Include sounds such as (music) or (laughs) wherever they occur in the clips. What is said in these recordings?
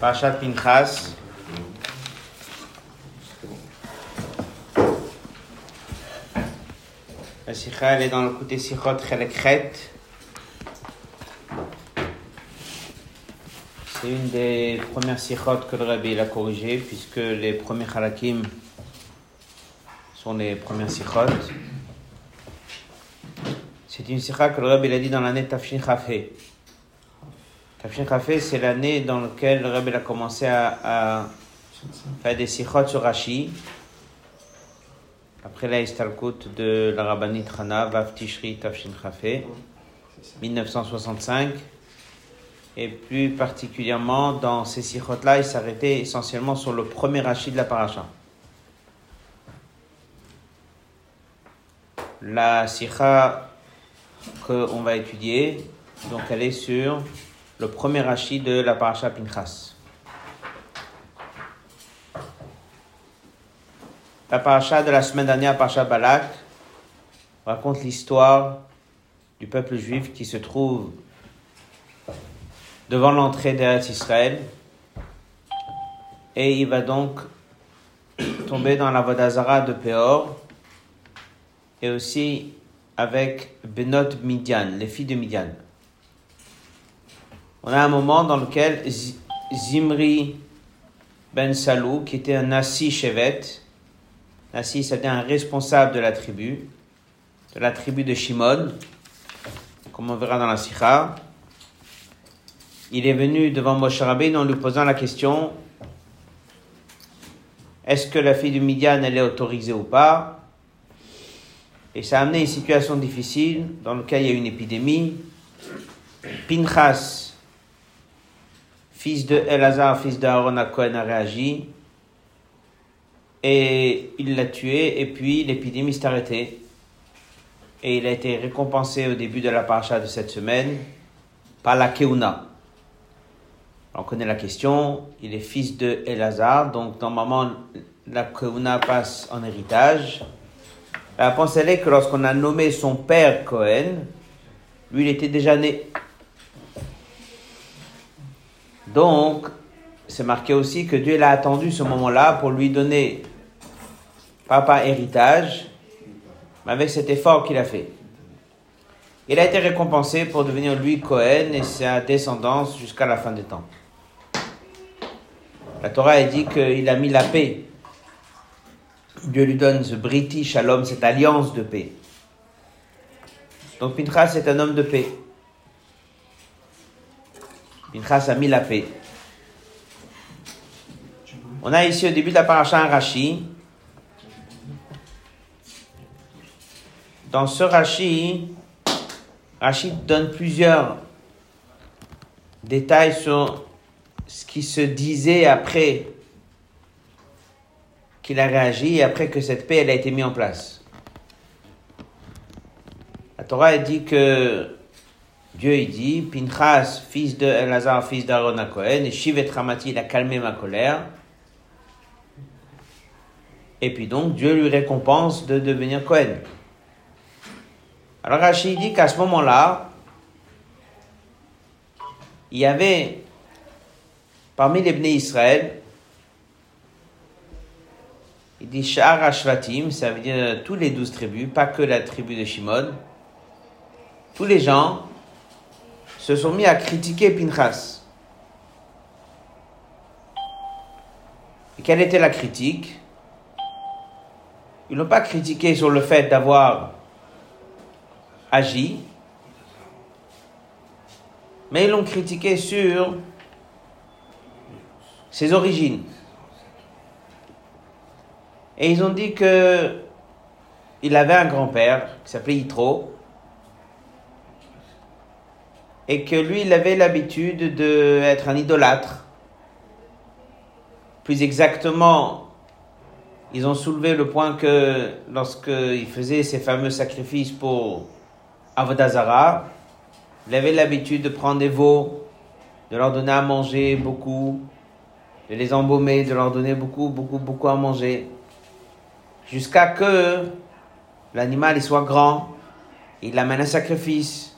Parashat Pinchas. La sikha, elle est dans le côté sikhot chelekhet. C'est une des premières sikhot que le Rabbi a corrigé, puisque les premiers halakim sont les premières sikhot. C'est une sikha que le Rabbi a dit dans l'année Tafshin Chafé. Tafshin Chafé, c'est l'année dans laquelle le Rabbi a commencé à, faire des sikhot sur Rashi. Après la Istalkut de la Rabbanit Chana, Vav Tishri Tafshin Chafé, 1965. Et plus particulièrement, dans ces sikhot-là, il s'arrêtait essentiellement sur le premier Rashi de la paracha. La sikha qu'on va étudier, donc elle est sur le premier Rashi de la paracha Pinchas. La paracha de la semaine dernière, paracha Balak, raconte l'histoire du peuple juif qui se trouve devant l'entrée d'Eretz Israël et il va donc (clears throat) tomber dans la Vodazara de Péor et aussi avec Benot Midian, les filles de Midian. On a un moment dans lequel Zimri Ben Salou, qui était un Nassi Shevet, Nassi c'était un responsable de la tribu, de la tribu de Shimon, comme on verra dans la Sikha. Il est venu devant Moshe Rabbeinu en lui posant la question est-ce que la fille de Midian elle est autorisée ou pas? Et ça a amené une situation difficile dans laquelle il y a eu une épidémie. Pinchas, fils de Elazar, fils d'Aaron à Cohen, a réagi et il l'a tué et puis l'épidémie s'est arrêtée. Et il a été récompensé au début de la paracha de cette semaine par la Keuna. On connaît la question, il est fils de Elazar, donc normalement la Keuna passe en héritage. La elle est que lorsqu'on a nommé son père Cohen, lui il était déjà né. Donc, c'est marqué aussi que Dieu l'a attendu ce moment-là pour lui donner, pas par héritage, mais avec cet effort qu'il a fait. Il a été récompensé pour devenir lui Cohen et sa descendance jusqu'à la fin des temps. La Torah a dit qu'il a mis la paix. Dieu lui donne ce British Shalom, cette alliance de paix. Donc Pinchas est un homme de paix. Pinchas a mis la paix. On a ici au début de la paracha un Rashi. Dans ce Rashi, Rashi donne plusieurs détails sur ce qui se disait après qu'il a réagi et après que cette paix a été mise en place. La Torah dit que Dieu il dit Pinchas, fils de Elazar, fils d'Aaron à Cohen, et Shivet Ramati, il a calmé ma colère. Et puis donc Dieu lui récompense de devenir Cohen. Alors Rachid dit qu'à ce moment-là, il y avait parmi les Bnei Israël, il dit Ashvatim, ça veut dire tous les douze tribus, pas que la tribu de Shimon. Tous les gens se sont mis à critiquer Pinchas. Et quelle était la critique? Ils n'ont pas critiqué sur le fait d'avoir agi, mais ils l'ont critiqué sur ses origines. Et ils ont dit que il avait un grand-père qui s'appelait Yitro, et que lui, il avait l'habitude d'être un idolâtre. Plus exactement, ils ont soulevé le point que lorsqu'il faisait ses fameux sacrifices pour Avodazara, il avait l'habitude de prendre des veaux, de leur donner à manger beaucoup, de les embaumer, de leur donner beaucoup, beaucoup, beaucoup à manger, jusqu'à que l'animal soit grand, il amène un sacrifice.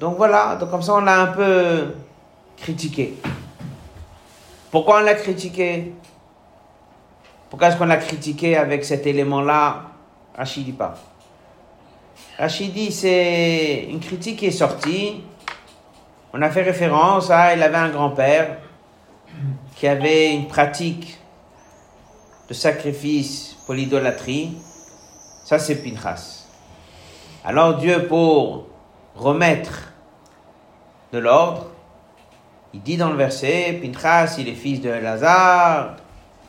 Donc voilà, donc comme ça on l'a un peu critiqué. Pourquoi on l'a critiqué? Pourquoi est-ce qu'on l'a critiqué avec cet élément-là? Rachid pas. Rachid c'est une critique qui est sortie. On a fait référence à il avait un grand-père qui avait une pratique de sacrifice pour l'idolâtrie. Ça c'est Pinchas. Alors Dieu pour remettre de l'ordre, il dit dans le verset, Pinchas, il est fils de Lazare,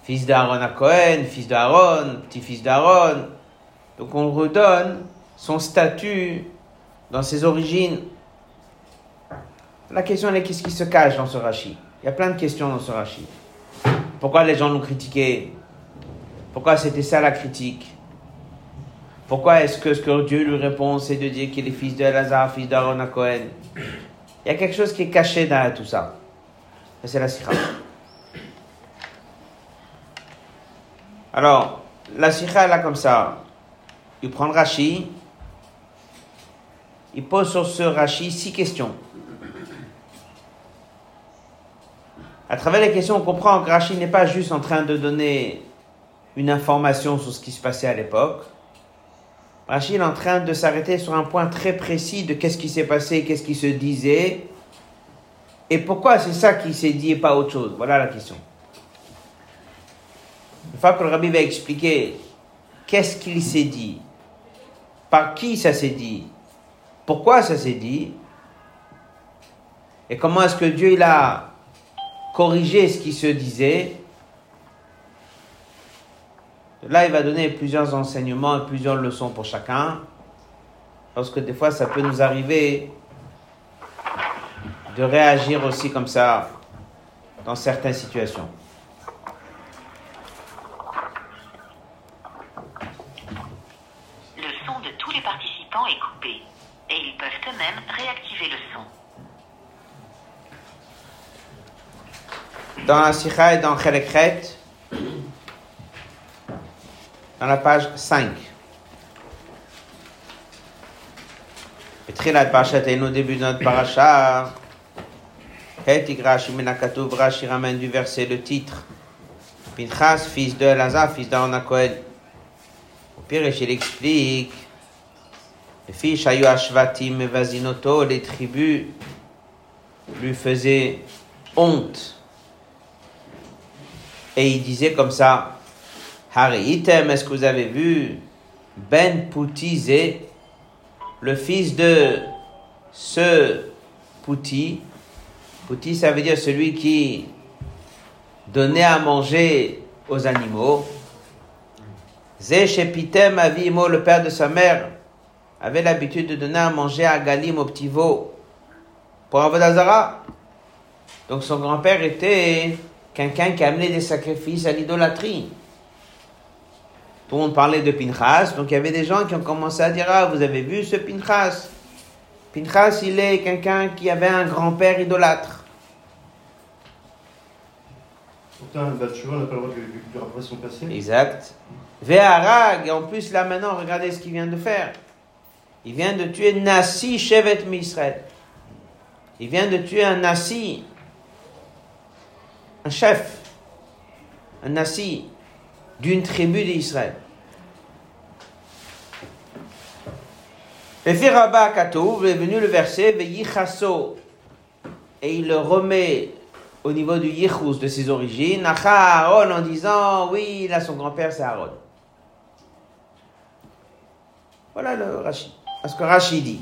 fils d'Aaron à Cohen, fils d'Aaron, petit-fils d'Aaron. Donc on redonne son statut dans ses origines. La question est qu'est-ce qui se cache dans ce rachis Il y a plein de questions dans ce rachis. Pourquoi les gens l'ont critiqué Pourquoi c'était ça la critique? Pourquoi est-ce que ce que Dieu lui répond, c'est de dire qu'il est fils de Lazare, fils d'Aaron à Cohen? Il y a quelque chose qui est caché derrière tout ça. Et c'est la sikha. Alors, la sikha, elle a comme ça. Il prend le Rashi. Il pose sur ce Rashi six questions. À travers les questions, on comprend que Rashi n'est pas juste en train de donner une information sur ce qui se passait à l'époque. Rachid est en train de s'arrêter sur un point très précis de qu'est-ce qui s'est passé, qu'est-ce qui se disait, et pourquoi c'est ça qui s'est dit et pas autre chose? Voilà la question. Une fois que le rabbi va expliquer qu'est-ce qu'il s'est dit, par qui ça s'est dit, pourquoi ça s'est dit, et comment est-ce que Dieu a corrigé ce qui se disait, Là, il va donner plusieurs enseignements et plusieurs leçons pour chacun. Parce que des fois, ça peut nous arriver de réagir aussi comme ça dans certaines situations. Le son de tous les participants est coupé et ils peuvent eux-mêmes réactiver le son. Dans la Sikha et dans Chelekret, dans la page 5. Petrilad Parashat et au début de notre paracha. (clears throat) Hetik Rashi Menakatov Rashi ramène du verset le titre. Pinchas, fils de Elazar, fils d'Aaron. Au pire, il explique. Les filles Shayu Ashvatim et Vasinoto, les tribus, lui faisaient honte. Et il disait comme ça Haritem, est-ce que vous avez vu Ben Poutizé, le fils de ce Pouti? Pouti, ça veut dire celui qui donnait à manger aux animaux. Zéchepitem Avimo, le père de sa mère, avait l'habitude de donner à manger à Galim au petit veau pour Avodazara. Donc son grand-père était quelqu'un qui amenait des sacrifices à l'idolâtrie. Le monde parlait de Pinchas, donc il y avait des gens qui ont commencé à dire Ah, vous avez vu ce Pinchas? Pinchas, il est quelqu'un qui avait un grand-père idolâtre. Pourtant, Bathsheba n'a pas le droit de, de rappeler son passé. Exact. Ve'arag, et en plus là maintenant, regardez ce qu'il vient de faire. Il vient de tuer Nassi Shevet Misrael. Il vient de tuer un Nassi, un chef, un Nassi d'une tribu d'Israël. Est venu le verset Veyichaso et il le remet au niveau du Yichus de ses origines, Aaron en disant oui, là son grand-père c'est Aaron. Voilà le Rashi. Parce que Rashi dit.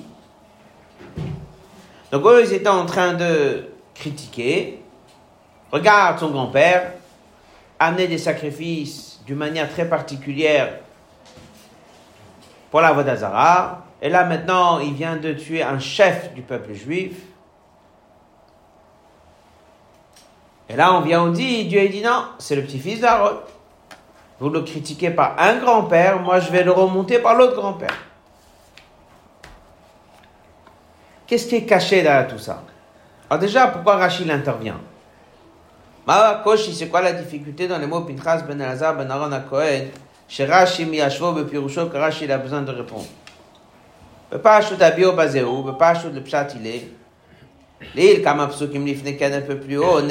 Donc eux, ils étaient en train de critiquer. Regarde son grand-père, amener des sacrifices d'une manière très particulière pour la Vodazara. Et là maintenant, il vient de tuer un chef du peuple juif. Et là, on vient, on dit, Dieu dit non, c'est le petit-fils d'Aaron. Vous le critiquez par un grand-père, moi je vais le remonter par l'autre grand-père. Qu'est-ce qui est caché derrière tout ça? Alors déjà, pourquoi Rachid intervient? Koshi, c'est quoi la difficulté dans les mots Pinchas ben Elazar ben Aaron à Cohen Chez Rashi miyashvo bepirusho que Rashi il a besoin de répondre. Abio bazeu, bepashut le pshat il est. L'île, comme Apsukim Lifneken un peu plus haut,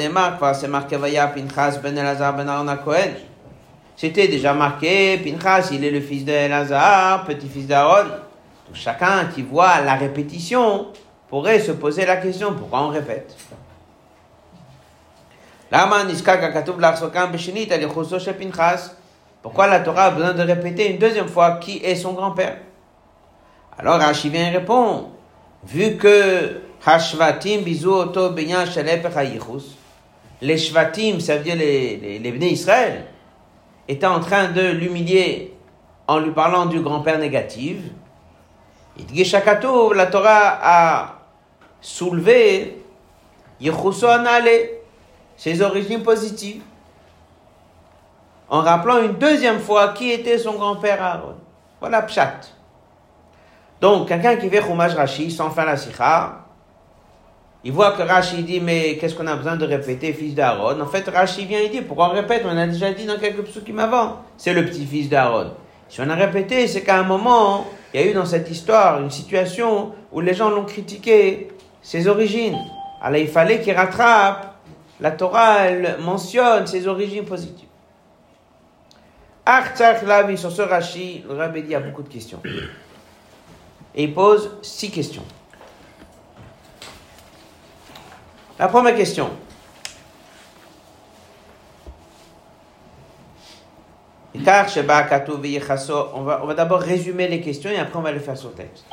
c'est marqué Vaya Pinchas Ben Elazar Ben Aaron Cohen. C'était déjà marqué, Pinchas, il est le fils de Elazar, petit-fils d'Aaron. Donc chacun qui voit la répétition pourrait se poser la question, pourquoi on répète? Pourquoi la Torah a besoin de répéter une deuxième fois qui est son grand-père? Alors et répond, vu que Hashvatim oto benyan les Shvatim, ça veut dire les, les, les Israël, étaient en train de l'humilier en lui parlant du grand-père négatif. Idgishakatov, la Torah a soulevé ses origines positives en rappelant une deuxième fois qui était son grand-père Aaron. Voilà Pshat. Donc, quelqu'un qui fait Chumash Rashi sans faire la sikha, il voit que Rashi dit, mais qu'est-ce qu'on a besoin de répéter, fils d'Aaron? En fait, Rashi vient et dit, pourquoi on répète? On a déjà dit dans quelques psukim avant, c'est le petit-fils d'Aaron. Si on a répété, c'est qu'à un moment, il y a eu dans cette histoire une situation où les gens l'ont critiqué, ses origines. Alors il fallait qu'il rattrape. La Torah, elle mentionne ses origines positives. Artsach Lavi, sur ce Rashi, le Rabbi dit a beaucoup de questions. Et il pose six questions. La première question. On va, d'abord résumer les questions et après on va les faire sur le texte.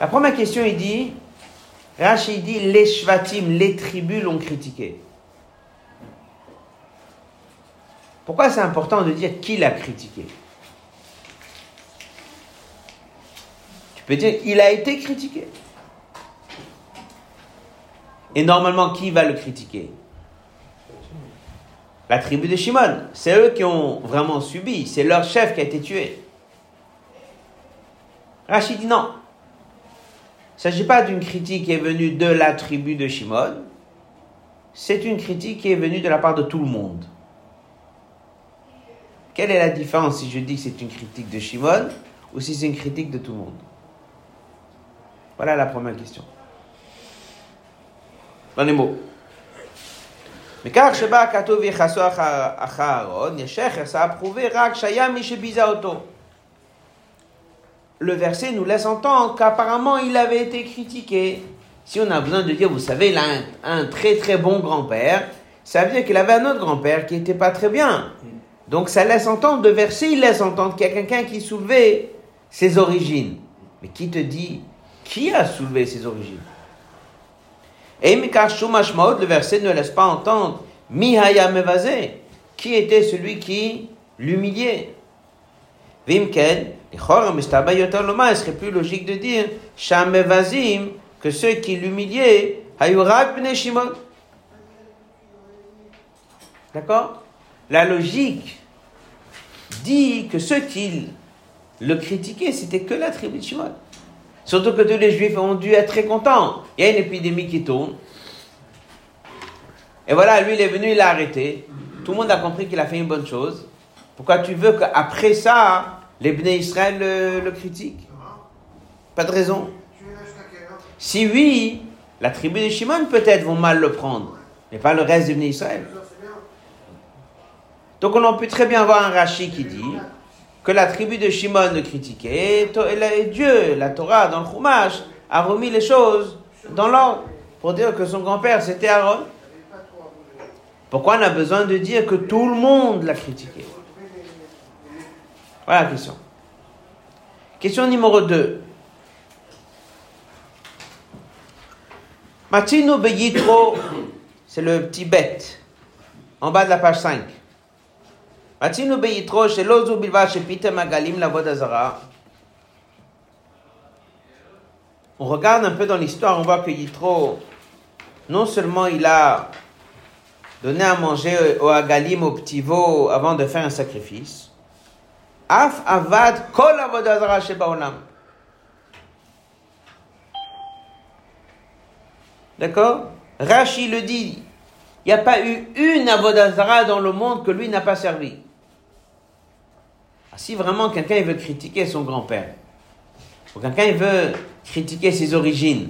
La première question, il dit, Rashi dit, les Shvatim, les tribus l'ont critiqué. Pourquoi c'est important de dire qui l'a critiqué? Il a été critiqué. Et normalement, qui va le critiquer? La tribu de Shimon. C'est eux qui ont vraiment subi. C'est leur chef qui a été tué. Rachid dit non. Il ne s'agit pas d'une critique qui est venue de la tribu de Shimon. C'est une critique qui est venue de la part de tout le monde. Quelle est la différence si je dis que c'est une critique de Shimon ou si c'est une critique de tout le monde? Voilà la première question. Dans les mots. Le verset nous laisse entendre qu'apparemment il avait été critiqué. Si on a besoin de dire, vous savez, il a un, un très très bon grand-père, ça veut dire qu'il avait un autre grand-père qui n'était pas très bien. Donc ça laisse entendre, de verset, il laisse entendre qu'il y a quelqu'un qui soulevait ses origines. Mais qui te dit qui a soulevé ses origines? Et le verset ne laisse pas entendre Mihaya Mevazé, qui était celui qui l'humiliait? Vimken, il serait plus logique de dire Shamevazim, que ceux qui l'humiliaient, Hayurak Shimon. D'accord? La logique dit que ceux qui le critiquaient, c'était que la tribu de Shimon. Surtout que tous les juifs ont dû être très contents. Il y a une épidémie qui tourne. Et voilà, lui, il est venu, il l'a arrêté. Tout le monde a compris qu'il a fait une bonne chose. Pourquoi tu veux qu'après ça, les Bnei Israël le, critiquent? Pas de raison. Si oui, la tribu de Shimon peut-être vont mal le prendre, mais pas le reste des Bnei Israël. Donc on peut très bien voir un Rashi qui dit que la tribu de Shimon le critiquait, et Dieu, la Torah, dans le Chumash, a remis les choses dans l'ordre pour dire que son grand-père c'était Aaron. Pourquoi on a besoin de dire que tout le monde l'a critiqué? Voilà la question. Question numéro 2. Matino Beyitro, c'est le petit bête, en bas de la page 5. רצינו ביתרו שלא זו בלבד שפתאום מגלים לעבוד הזרה. On regarde un peu dans l'histoire, on voit que Yitro, non seulement il a donné à manger au Agalim, au petit veau, avant de faire un sacrifice, Af avad kol avodazara shebaolam. D'accord Rashi le dit, il n'y a pas eu une avodazara dans le monde que lui n'a pas servi. Si vraiment quelqu'un veut critiquer son grand-père, ou quelqu'un veut critiquer ses origines,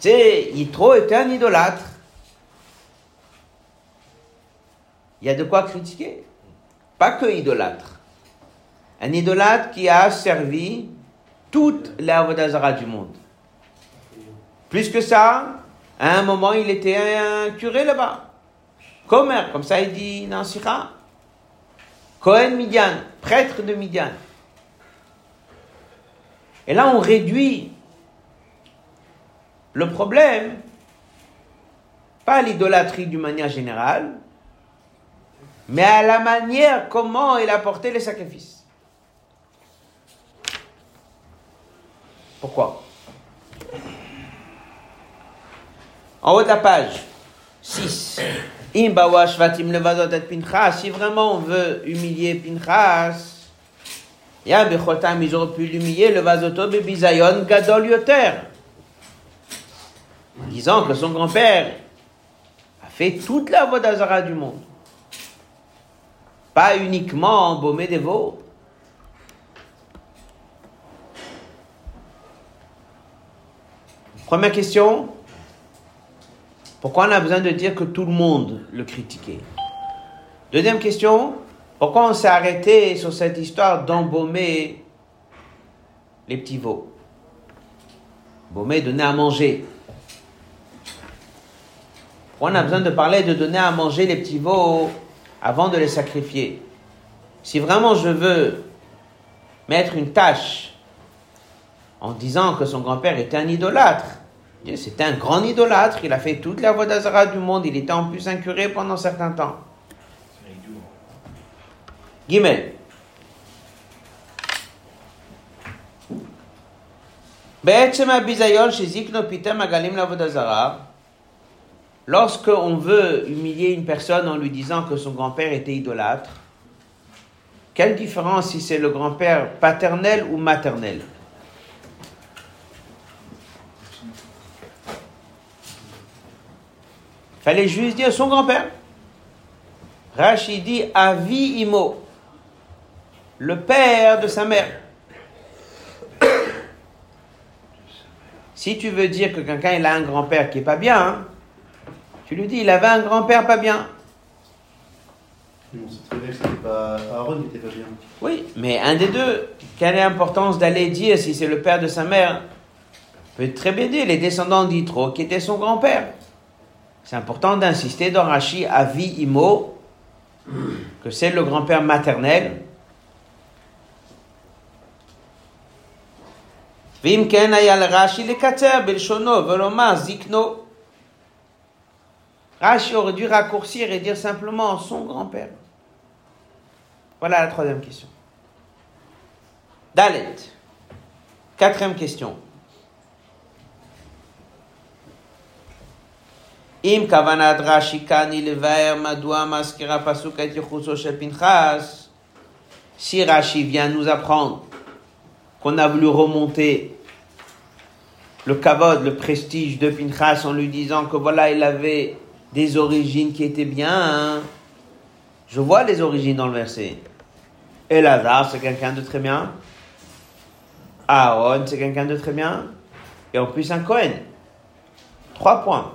sais, Yitro était un idolâtre. Il y a de quoi critiquer. Pas que idolâtre. Un idolâtre qui a servi toute l'Avodazara du monde. Plus que ça, à un moment, il était un curé là-bas. Comer, comme ça il dit dans Sira. Cohen Midian, prêtre de Midian. Et là, on réduit le problème, pas à l'idolâtrie d'une manière générale, mais à la manière comment il a porté les sacrifices. Pourquoi? En haut de la page 6. Imbawa Shvatim Levazot et Pinchas. Si vraiment on veut humilier Pinchas, ils auraient pu l'humilier, le Vazoto Bebizayon Gadol Yoter. En disant que son grand-père a fait toute la voie d'Azara du monde. Pas uniquement embaumer des veaux. Première question. Pourquoi on a besoin de dire que tout le monde le critiquait? Deuxième question. Pourquoi on s'est arrêté sur cette histoire d'embaumer les petits veaux? Embaumer, donner à manger. Pourquoi on a besoin de parler de donner à manger les petits veaux avant de les sacrifier? Si vraiment je veux mettre une tâche en disant que son grand-père était un idolâtre, c'était un grand idolâtre, il a fait toute la voie d'Azara du monde, il était en plus incuré pendant un certain temps. Guimel. lorsqu'on veut humilier une personne en lui disant que son grand-père était idolâtre, quelle différence si c'est le grand-père paternel ou maternel? Fallait juste dire son grand-père. Rachid dit Avi Imo, le père de sa mère. (coughs) Si tu veux dire que quelqu'un il a un grand-père qui est pas bien, hein, tu lui dis il avait un grand-père pas bien. Sait très bien que c'était pas Aaron qui était pas bien. Oui, mais un des deux, quelle est l'importance d'aller dire si c'est le père de sa mère? Peut très bien dire les descendants d'Itro qui était son grand-père. C'est important d'insister dans Rashi Avi Imo que c'est le grand-père maternel. ואם כן היה לרש"י לקצר בלשונו ולומר זקנו. Rashi aurait dû raccourcir et dire simplement son grand-père. Voilà la troisième question. Dalet. Quatrième question. Im maskira. Si Rashi vient nous apprendre qu'on a voulu remonter le kavod, le prestige de Pinchas en lui disant que voilà, il avait des origines qui étaient bien. Hein. Je vois les origines dans le verset. Et Lazare, c'est quelqu'un de très bien. Aaron, c'est quelqu'un de très bien. Et en plus, un Cohen. Trois points.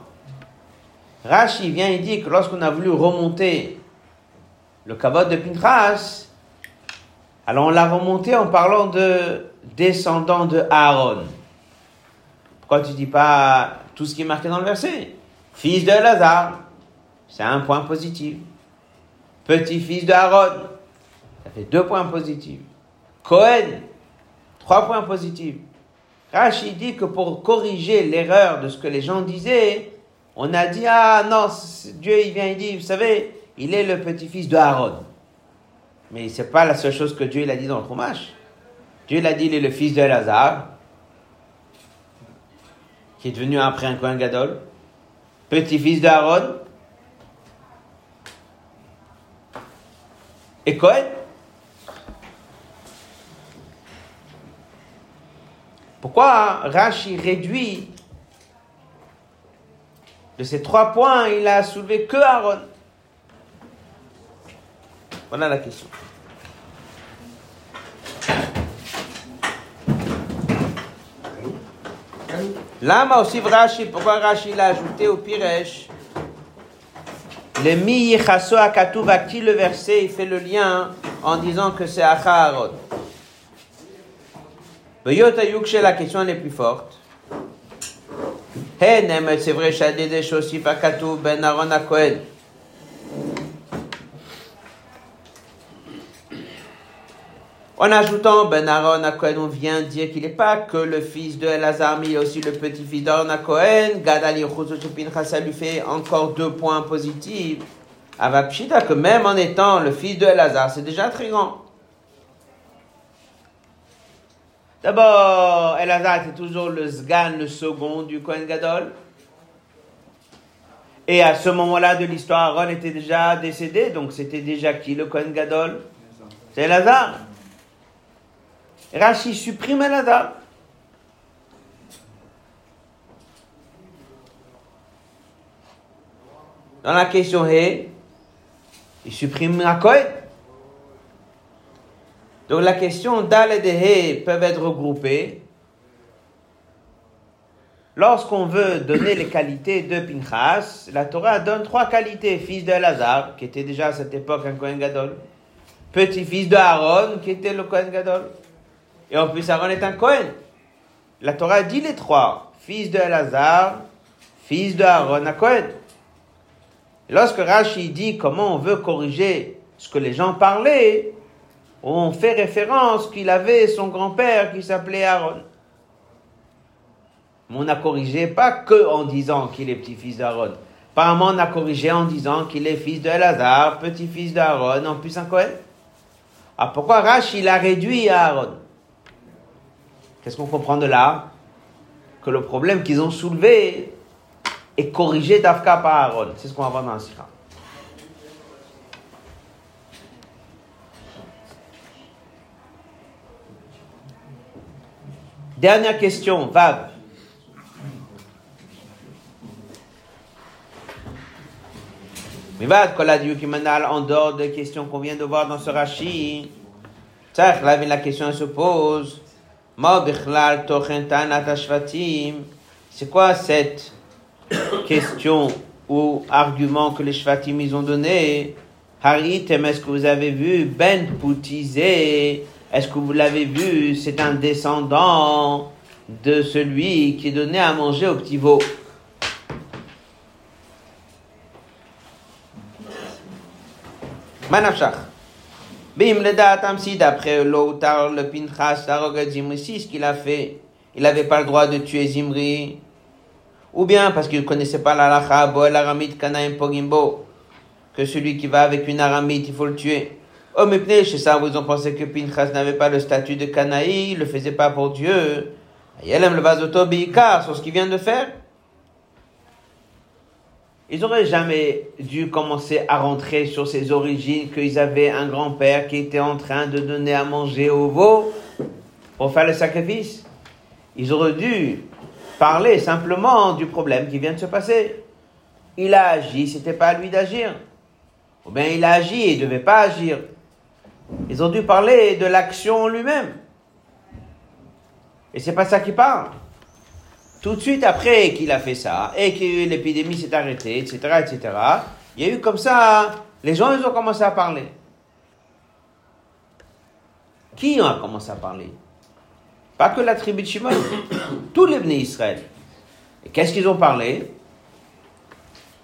Rashi vient et dit que lorsqu'on a voulu remonter le kavod de Pinchas, alors on l'a remonté en parlant de descendants de Aaron. Pourquoi tu dis pas tout ce qui est marqué dans le verset? Fils de Lazare, c'est un point positif. Petit-fils de Aaron, ça fait deux points positifs. Cohen, trois points positifs. Rashi dit que pour corriger l'erreur de ce que les gens disaient, on a dit, ah non, Dieu il vient et dit, vous savez, il est le petit-fils de Aaron. Mais c'est pas la seule chose que Dieu il a dit dans le Chumash. Dieu il a dit, il est le fils de Lazare, qui est devenu après un Kohen Gadol, petit-fils d'Aaron, et Cohen. Pourquoi Rashi réduit de ces trois points, il a soulevé que Aaron Voilà la question. Lama aussi Rashi, pourquoi Rashi l'a ajouté au Piresh Le mi yichaso akatuv acti le verset, il fait le lien en disant que c'est Acharon. Yota Yukshe, la question elle est plus forte. C'est vrai, ben Aaron. En ajoutant Ben Aaron à Cohen, on vient dire qu'il n'est pas que le fils de Elazar, mais aussi le petit-fils d'Aaron à Cohen. Gadali ça lui fait encore deux points positifs. Avapshita, que même en étant le fils de Elazar, c'est déjà très grand. D'abord, Elazar était toujours le Sgan, le second du Cohen Gadol. Et à ce moment-là de l'histoire, Aaron était déjà décédé, donc c'était déjà qui le Cohen Gadol? C'est Elazar. Rashi supprime Elazar. Dans la question He, il supprime la Kohen. Donc la question Dal et de He peuvent être regroupées. Lorsqu'on veut donner les qualités de Pinchas, la Torah donne trois qualités. Fils de Elazar, qui était déjà à cette époque un Kohen Gadol. Petit-fils de Aaron, qui était le Kohen Gadol. Et en plus, Aaron est un Cohen. La Torah dit les trois. Fils de Elazar, fils de Aaron à Cohen. lorsque Rashi dit comment on veut corriger ce que les gens parlaient, on fait référence qu'il avait son grand-père qui s'appelait Aaron. Mais on n'a corrigé pas que en disant qu'il est petit-fils d'Aaron. Apparemment, on a corrigé en disant qu'il est fils de Elazar, petit-fils d'Aaron, en plus un Cohen. Ah, pourquoi Rashi l'a réduit à Aaron? Qu'est-ce qu'on comprend de là? Que le problème qu'ils ont soulevé est corrigé d'Afka par Aaron. C'est ce qu'on va voir dans la Sira. Dernière question, Vav. Mais Vav, Koladiou qui en dehors des questions qu'on vient de voir dans ce Rashi, là, la question se pose. C'est quoi cette question ou argument que les Shvatim ils ont donné? Haritem, est-ce que vous avez vu Ben Poutizé Est-ce que vous l'avez vu? C'est un descendant de celui qui donnait à manger au petit veau. Manafshach. Bim le datam si d'après l'autar le Pinchas Zimri si ce qu'il a fait, il n'avait pas le droit de tuer Zimri, ou bien parce qu'il ne connaissait pas la lacha bo aramite kanaim pogimbo, que celui qui va avec une aramite il faut le tuer. Oh mais chez ça vous ont pensé que Pinchas n'avait pas le statut de Kanaï, il le faisait pas pour Dieu. Aime le vasoto sur ce qu'il vient de faire. Ils n'auraient jamais dû commencer à rentrer sur ses origines, qu'ils avaient un grand-père qui était en train de donner à manger au veau pour faire le sacrifice. Ils auraient dû parler simplement du problème qui vient de se passer. Il a agi, c'était pas à lui d'agir. Ou bien il a agi il devait pas agir. Ils ont dû parler de l'action lui-même. Et c'est pas ça qui parle. Tout de suite après qu'il a fait ça, et que l'épidémie s'est arrêtée, etc., etc., il y a eu comme ça, les gens, ils ont commencé à parler. Qui a commencé à parler? Pas que la tribu de Shimon, (coughs) tous les venus Israël. Et qu'est-ce qu'ils ont parlé?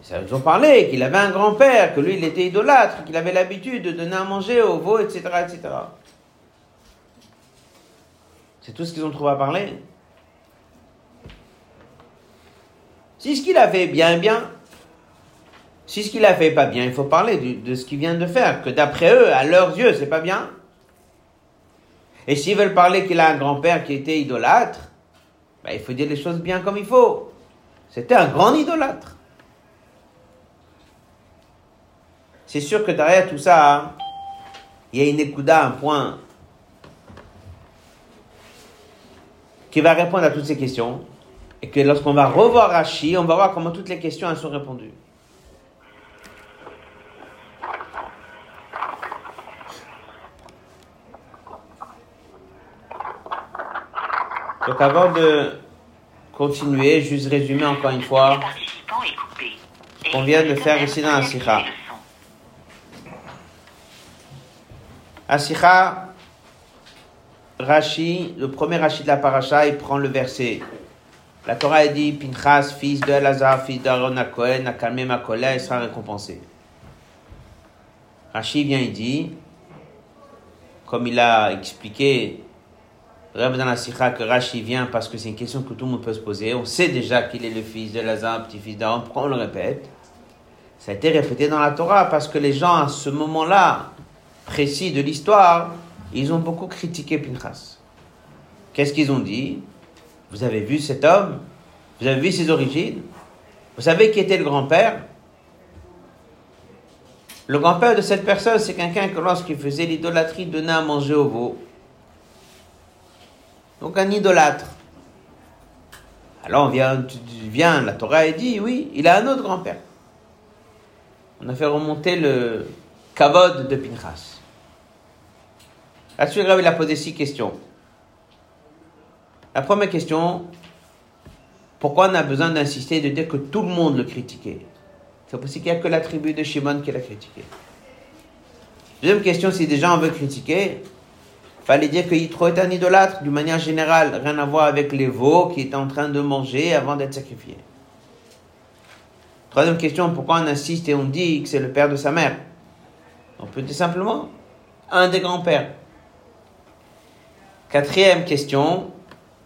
Ils ont parlé qu'il avait un grand-père, que lui, il était idolâtre, qu'il avait l'habitude de donner à manger aux veaux, etc., etc. C'est tout ce qu'ils ont trouvé à parler. Si ce qu'il a fait bien, bien. Si ce qu'il a fait pas bien, il faut parler de, ce qu'il vient de faire, que d'après eux, à leurs yeux, c'est pas bien. Et s'ils veulent parler qu'il a un grand-père qui était idolâtre, ben, il faut dire les choses bien comme il faut. C'était un grand idolâtre. C'est sûr que derrière tout ça, il y a une écouda, un point qui va répondre à toutes ces questions. Et que lorsqu'on va revoir Rashi, on va voir comment toutes les questions elles sont répondues. Donc avant de continuer, juste résumer encore une fois. Et qu'on vient de faire ici dans la sikha. le son. Asicha, Rashi, le premier Rashi de la paracha, il prend le verset. La Torah dit Pinchas, fils de Elazar, fils d'Aaron à Cohen, a calmé ma colère, il sera récompensé. Rashi vient, il dit, comme il a expliqué, Rabbi dans la Sikha, que Rashi vient parce que c'est une question que tout le monde peut se poser. On sait déjà qu'il est le fils de Lazare, petit-fils d'Aaron, pourquoi on le répète Ça a été répété dans la Torah parce que les gens, à ce moment-là, précis de l'histoire, ils ont beaucoup critiqué Pinchas. Qu'est-ce qu'ils ont dit? Vous avez vu cet homme? Vous avez vu ses origines? Vous savez qui était le grand-père? Le grand-père de cette personne, c'est quelqu'un que lorsqu'il faisait l'idolâtrie, donnait à manger au veau. Donc un idolâtre. Alors on vient, viens, la Torah a dit, oui, il a un autre grand-père. On a fait remonter le kavod de Pinchas. Là-dessus, il a posé six questions. La première question, pourquoi on a besoin d'insister et de dire que tout le monde le critiquait? C'est possible qu'il n'y a que la tribu de Shimon qui l'a critiqué. Deuxième question, si déjà on veut critiquer, fallait dire que est un idolâtre, d'une manière générale, rien à voir avec les veaux qui étaient en train de manger avant d'être sacrifiés. Troisième question, pourquoi on insiste et on dit que c'est le père de sa mère? On peut dire simplement un des grands-pères. Quatrième question,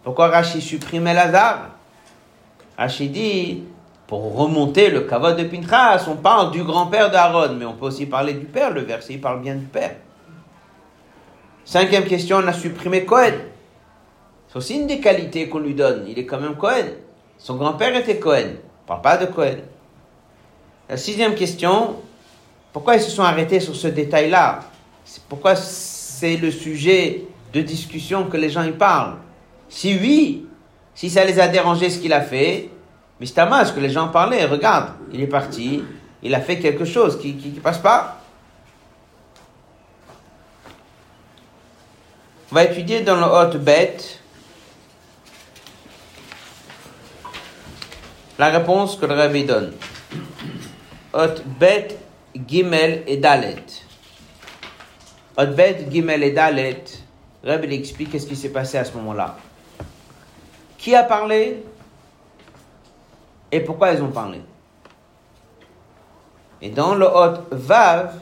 pourquoi Rashi supprime Lazare? Rashi dit, pour remonter le kavod de Pinchas, on parle du grand-père d'Aaron, mais on peut aussi parler du père, le verset parle bien du père. Cinquième question, on a supprimé Cohen. C'est aussi une des qualités qu'on lui donne. Il est quand même Cohen. Son grand-père était Cohen. On parle pas de Cohen. La sixième question, pourquoi ils se sont arrêtés sur ce détail-là? Pourquoi c'est le sujet de discussion que les gens y parlent Si oui, si ça les a dérangés ce qu'il a fait, mais c'est dommage que les gens parlaient. Regarde, il est parti, il a fait quelque chose qui qui, qui passe pas. On va étudier dans le Hot bête la réponse que le Rabbi donne. Hot bête, Gimel et Dalet. Hot bête, Gimel et Dalet. Rabbi explique qu'est-ce qui s'est passé à ce moment-là. Qui a parlé et pourquoi ils ont parlé? Et dans le Hot Vav,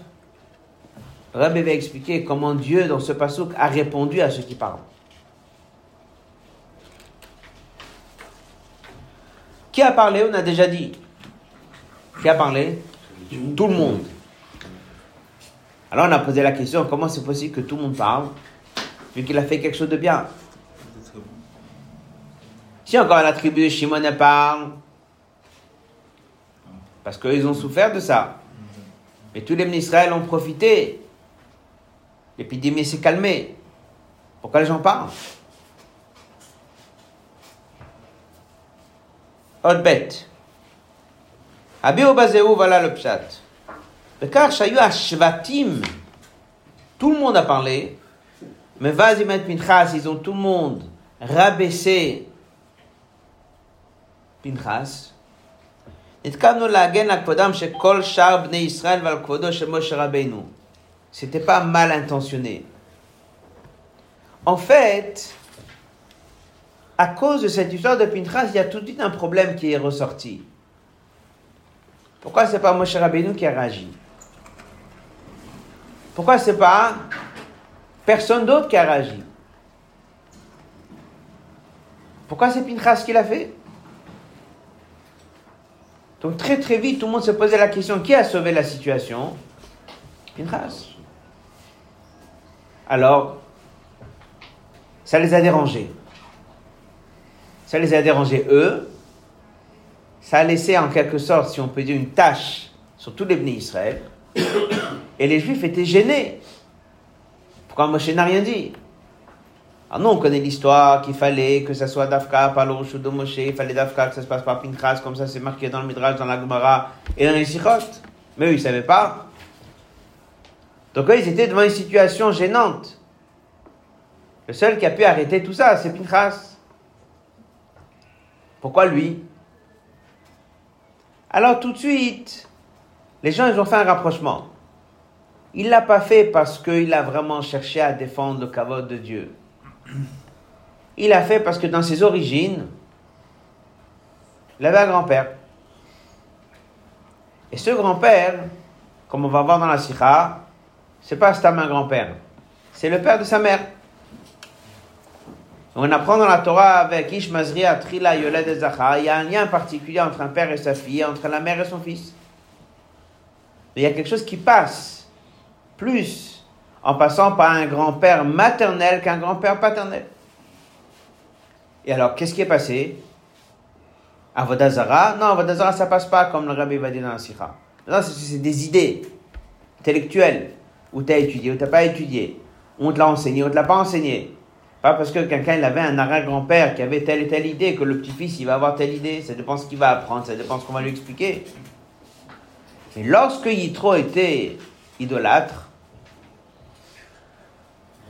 Rabbi va expliquer comment Dieu, dans ce passouk, a répondu à ceux qui parlent. Qui a parlé? On a déjà dit. Qui a parlé? Tout le monde. Alors on a posé la question, comment c'est possible que tout le monde parle, vu qu'il a fait quelque chose de bien Si encore la tribu de Shimon parle, parce qu'ils ont souffert de ça. Mais tous les Israël ont profité. L'épidémie s'est calmée. Pourquoi les gens parlent? Autre bête. Bazéou, voilà le pshat. Shayu Ashvatim, tout le monde a parlé, mais vas-y, mettre Pinchas, ils ont tout le monde rabaissé Pinchas. C'était pas mal intentionné. En fait, à cause de cette histoire de Pintras, il y a tout de suite un problème qui est ressorti. Pourquoi c'est pas Moshe Rabbeinu qui a réagi? Pourquoi c'est pas personne d'autre qui a réagi Pourquoi c'est Pinchas qui l'a fait? Donc très très vite, tout le monde se posait la question qui a sauvé la situation? Pinchas. Alors, ça les a dérangés. Ça les a dérangés eux. Ça a laissé en quelque sorte, si on peut dire, une tâche sur tous les bénis Israël. Et les Juifs étaient gênés. Pourquoi Moshe n'a rien dit? Alors nous, on connaît l'histoire qu'il fallait que ça soit Dafka par le de Moshe, il fallait Dafka que ça se passe par Pinchas, comme ça c'est marqué dans le Midrash, dans la Gemara et dans les Sikhot. Mais eux, ils ne savaient pas. Donc eux, ils étaient devant une situation gênante. Le seul qui a pu arrêter tout ça, c'est Pinchas. Pourquoi lui? Alors tout de suite, les gens ils ont fait un rapprochement. Il l'a pas fait parce qu'il a vraiment cherché à défendre le kavod de Dieu. Il l'a fait parce que dans ses origines, il avait un grand-père. Et ce grand-père, comme on va voir dans la Sikha, c'est pas Stam un grand-père. C'est le père de sa mère. On apprend dans la Torah avec Ish Mazria, Trila, Yoled et il y a un lien particulier entre un père et sa fille, entre la mère et son fils. Il y a quelque chose qui passe plus en passant par un grand-père maternel qu'un grand-père paternel. Et alors, qu'est-ce qui est passé? Avodazara? Non, Avodazara, ça passe pas comme le rabbi va dire dans la Sikha. Non, c'est- des idées intellectuelles, où tu as étudié, ou tu pas étudié. On te l'a enseigné, ou on te l'a pas enseigné. Pas parce que quelqu'un il avait un arrière-grand-père qui avait telle et telle idée que le petit-fils il va avoir telle idée. Ça dépend ce qu'il va apprendre, ça dépend ce qu'on va lui expliquer. Mais lorsque Yitro était idolâtre,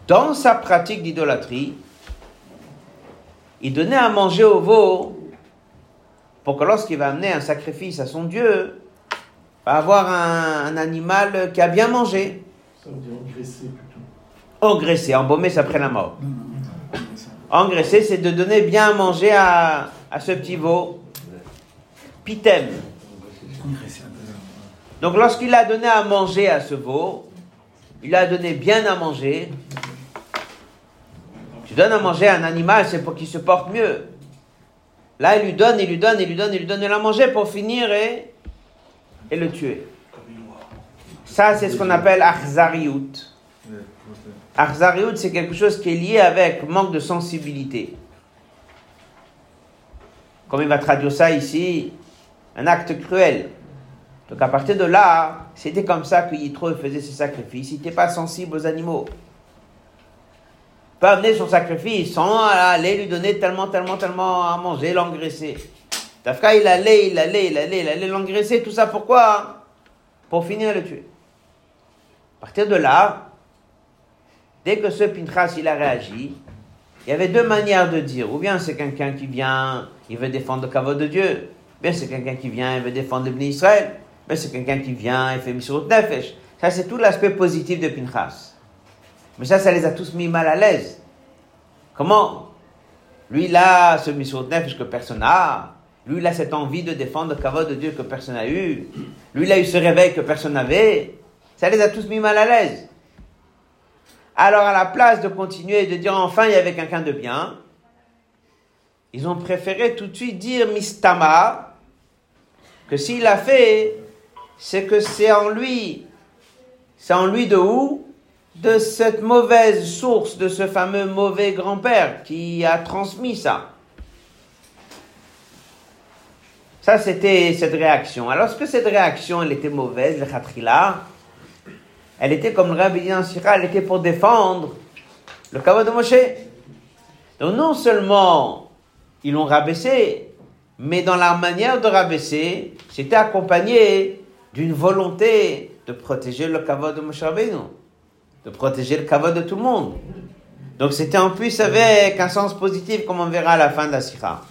dans sa pratique d'idolâtrie, il donnait à manger au veau pour que lorsqu'il va amener un sacrifice à son Dieu, il va avoir un, un animal qui a bien mangé, Ça veut dire engraisser plutôt. engraissé, embaumé, c'est après la mort. Engraisser, c'est de donner bien à manger à, à ce petit veau. Pitem. Donc lorsqu'il a donné à manger à ce veau, il a donné bien à manger. Tu donnes à manger à un animal, c'est pour qu'il se porte mieux. Là, il lui donne, il lui donne, il lui donne, il lui donne de la manger pour finir et, le tuer. Ça, c'est ce qu'on appelle achzariout. Achzariout, c'est quelque chose qui est lié avec manque de sensibilité. Comme il va traduire ça ici, un acte cruel. Donc à partir de là, c'était comme ça que Yitro faisait ses sacrifices. Il n'était pas sensible aux animaux. Peut amener son sacrifice sans aller lui donner tellement, tellement, tellement à manger, l'engraisser. Tafka, il allait, il allait, il allait, il allait l'engraisser. Tout ça pourquoi Pour finir le tuer. À partir de là, dès que ce Pinchas il a réagi, il y avait deux manières de dire. Ou bien c'est quelqu'un qui vient, il veut défendre le kavod de Dieu. Ou bien c'est quelqu'un qui vient, il veut défendre le Bnei Israël. Ou bien c'est quelqu'un qui vient, il fait Mishrut Nefesh. Ça, c'est tout l'aspect positif de Pinchas. Mais ça, ça les a tous mis mal à l'aise. Comment? Lui, a ce Mishrut Nefesh que personne n'a. Lui, il a cette envie de défendre le kavod de Dieu que personne n'a eu. Lui, il a eu ce réveil que personne n'avait. Ça les a tous mis mal à l'aise. Alors, à la place de continuer de dire enfin il y avait quelqu'un de bien, ils ont préféré tout de suite dire Mistama, que s'il a fait, c'est que c'est en lui. C'est en lui de où? De cette mauvaise source, de ce fameux mauvais grand-père qui a transmis ça. Ça, c'était cette réaction. Alors, est-ce que cette réaction, elle était mauvaise, le khatrila? Elle était, comme le rabbi Sira, elle était pour défendre le kavod de Moshe. Donc, non seulement ils l'ont rabaissé, mais dans la manière de rabaisser, c'était accompagné d'une volonté de protéger le kavod de Moshe Rabbeinu, de protéger le kavod de tout le monde. Donc, c'était en plus avec un sens positif, comme on verra à la fin de la Sira.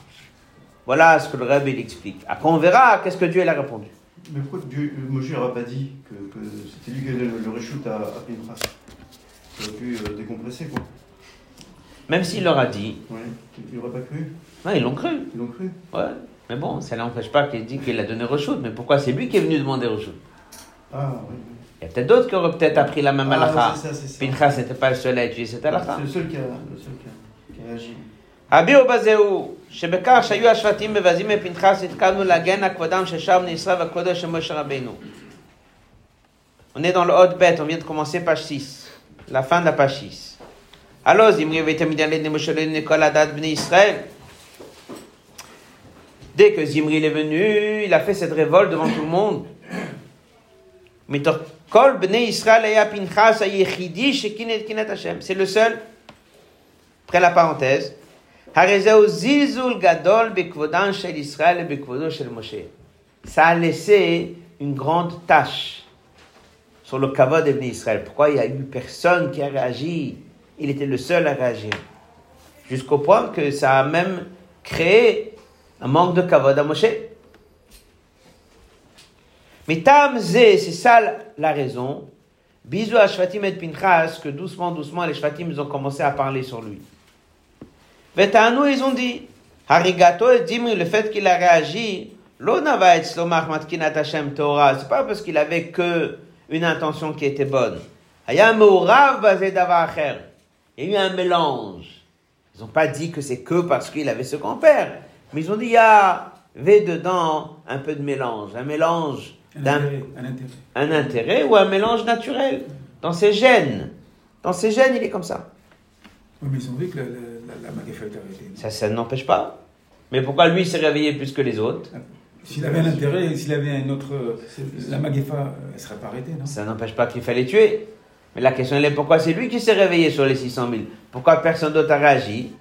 Voilà ce que le Rabbi il explique. Après, on verra qu'est-ce que Dieu il a répondu. Mais pourquoi Dieu, euh, Moshe n'aurait pas dit que, que c'était lui qui donnait le, reshoot à, à Pinchas? Il aurait pu euh, décompresser, quoi. Même s'il leur a dit, Ouais. Il n'aurait pas cru? Ouais, ils l'ont cru. Ils l'ont cru? Ouais. Mais bon, ça n'empêche pas qu'il dit qu'il a donné reshoot. Mais pourquoi c'est lui qui est venu demander reshoot? Ah, oui. Il y a peut-être d'autres qui auraient peut-être appris la même Ah, halakha. c'est ça, c'est ça. Pinchas n'était pas le seul à étudier cette halakha. C'est le seul qui a, le seul qui a, qui a réagi. הביאו בזהו, שבכך שהיו השבטים מבזים מפנחס, התקלנו להגן על כבודם של שאר בני ישראל והכבודו של משה רבינו. On est dans le haut bête, on vient de commencer page 6, la fin de la page 6. Alors, Zimri avait été mis dans les Moshe l'école à date Bnei Israël. Dès que Zimri il est venu, il a fait cette révolte devant tout le monde. C'est le seul. Après la parenthèse. Ça a laissé une grande tâche sur le kavod de Israël. Pourquoi il n'y a eu personne qui a réagi? Il était le seul à réagir. Jusqu'au point que ça a même créé un manque de kavod à Moshe. Mais Tamzé, c'est ça la raison. Bisous à Shvatim et Pinchas, que doucement, doucement, les Shvatim, ont commencé à parler sur lui. Vetanu, ils ont dit, Harigato et Dimri, le fait qu'il a réagi, L'onava et Slomach Matkinat Hashem Torah, c'est pas parce qu'il avait que une intention qui était bonne. Il y a eu un mélange. Ils n'ont pas dit que c'est que parce qu'il avait ce grand-père, mais ils ont dit il y avait dedans un peu de mélange, un mélange d'un un intérêt. un intérêt ou un mélange naturel dans ses gènes. Dans ses gènes, il est comme ça. Oui, mais ils ont vu que la, la, la, la Magefa est arrêtée. Ça, ça n'empêche pas. Mais pourquoi lui s'est réveillé plus que les autres? S'il avait un intérêt, s'il avait un autre. La Magefa, elle serait pas arrêtée, non? Ça n'empêche pas qu'il fallait tuer. Mais la question elle est pourquoi c'est lui qui s'est réveillé sur les 600 000 Pourquoi personne d'autre a réagi?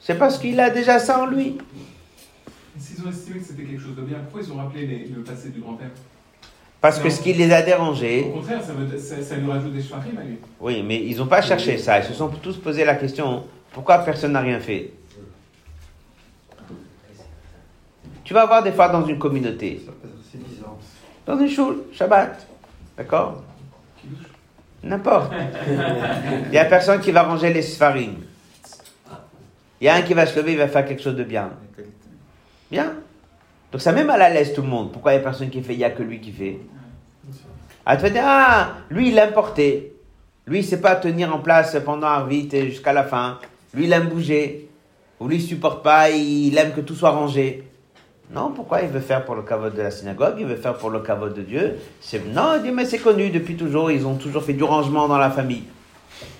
C'est parce qu'il a déjà ça en lui. S'ils ont estimé que c'était quelque chose de bien, pourquoi ils ont rappelé les- le passé du grand-père Parce que ce qui les a Au dérangés, contraire, ça, veut- ça, ça lui rajoute des shfarim à lui. oui, mais ils n'ont pas cherché ça. Ils se sont tous posé la question pourquoi personne n'a rien fait Tu vas voir des fois dans une communauté, Ça peut être assez bizarre. dans une choule, Shabbat, d'accord Qui douche N'importe. (laughs) Il y a personne qui va ranger les sfarim. Il y a un qui va se lever, il va faire quelque chose de bien. Bien. Donc ça met mal à l'aise tout le monde. Pourquoi il n'y a personne qui fait Il n'y a que lui qui fait? Ah, tu vas dire, ah, lui il aime porter. Lui il sait pas tenir en place pendant Arvit et jusqu'à la fin. Lui il aime bouger. Ou lui il supporte pas, il aime que tout soit rangé. Non, pourquoi il veut faire pour le kavod de la synagogue? Il veut faire pour le kavod de Dieu. C'est non, il dit mais c'est connu depuis toujours. Ils ont toujours fait du rangement dans la famille.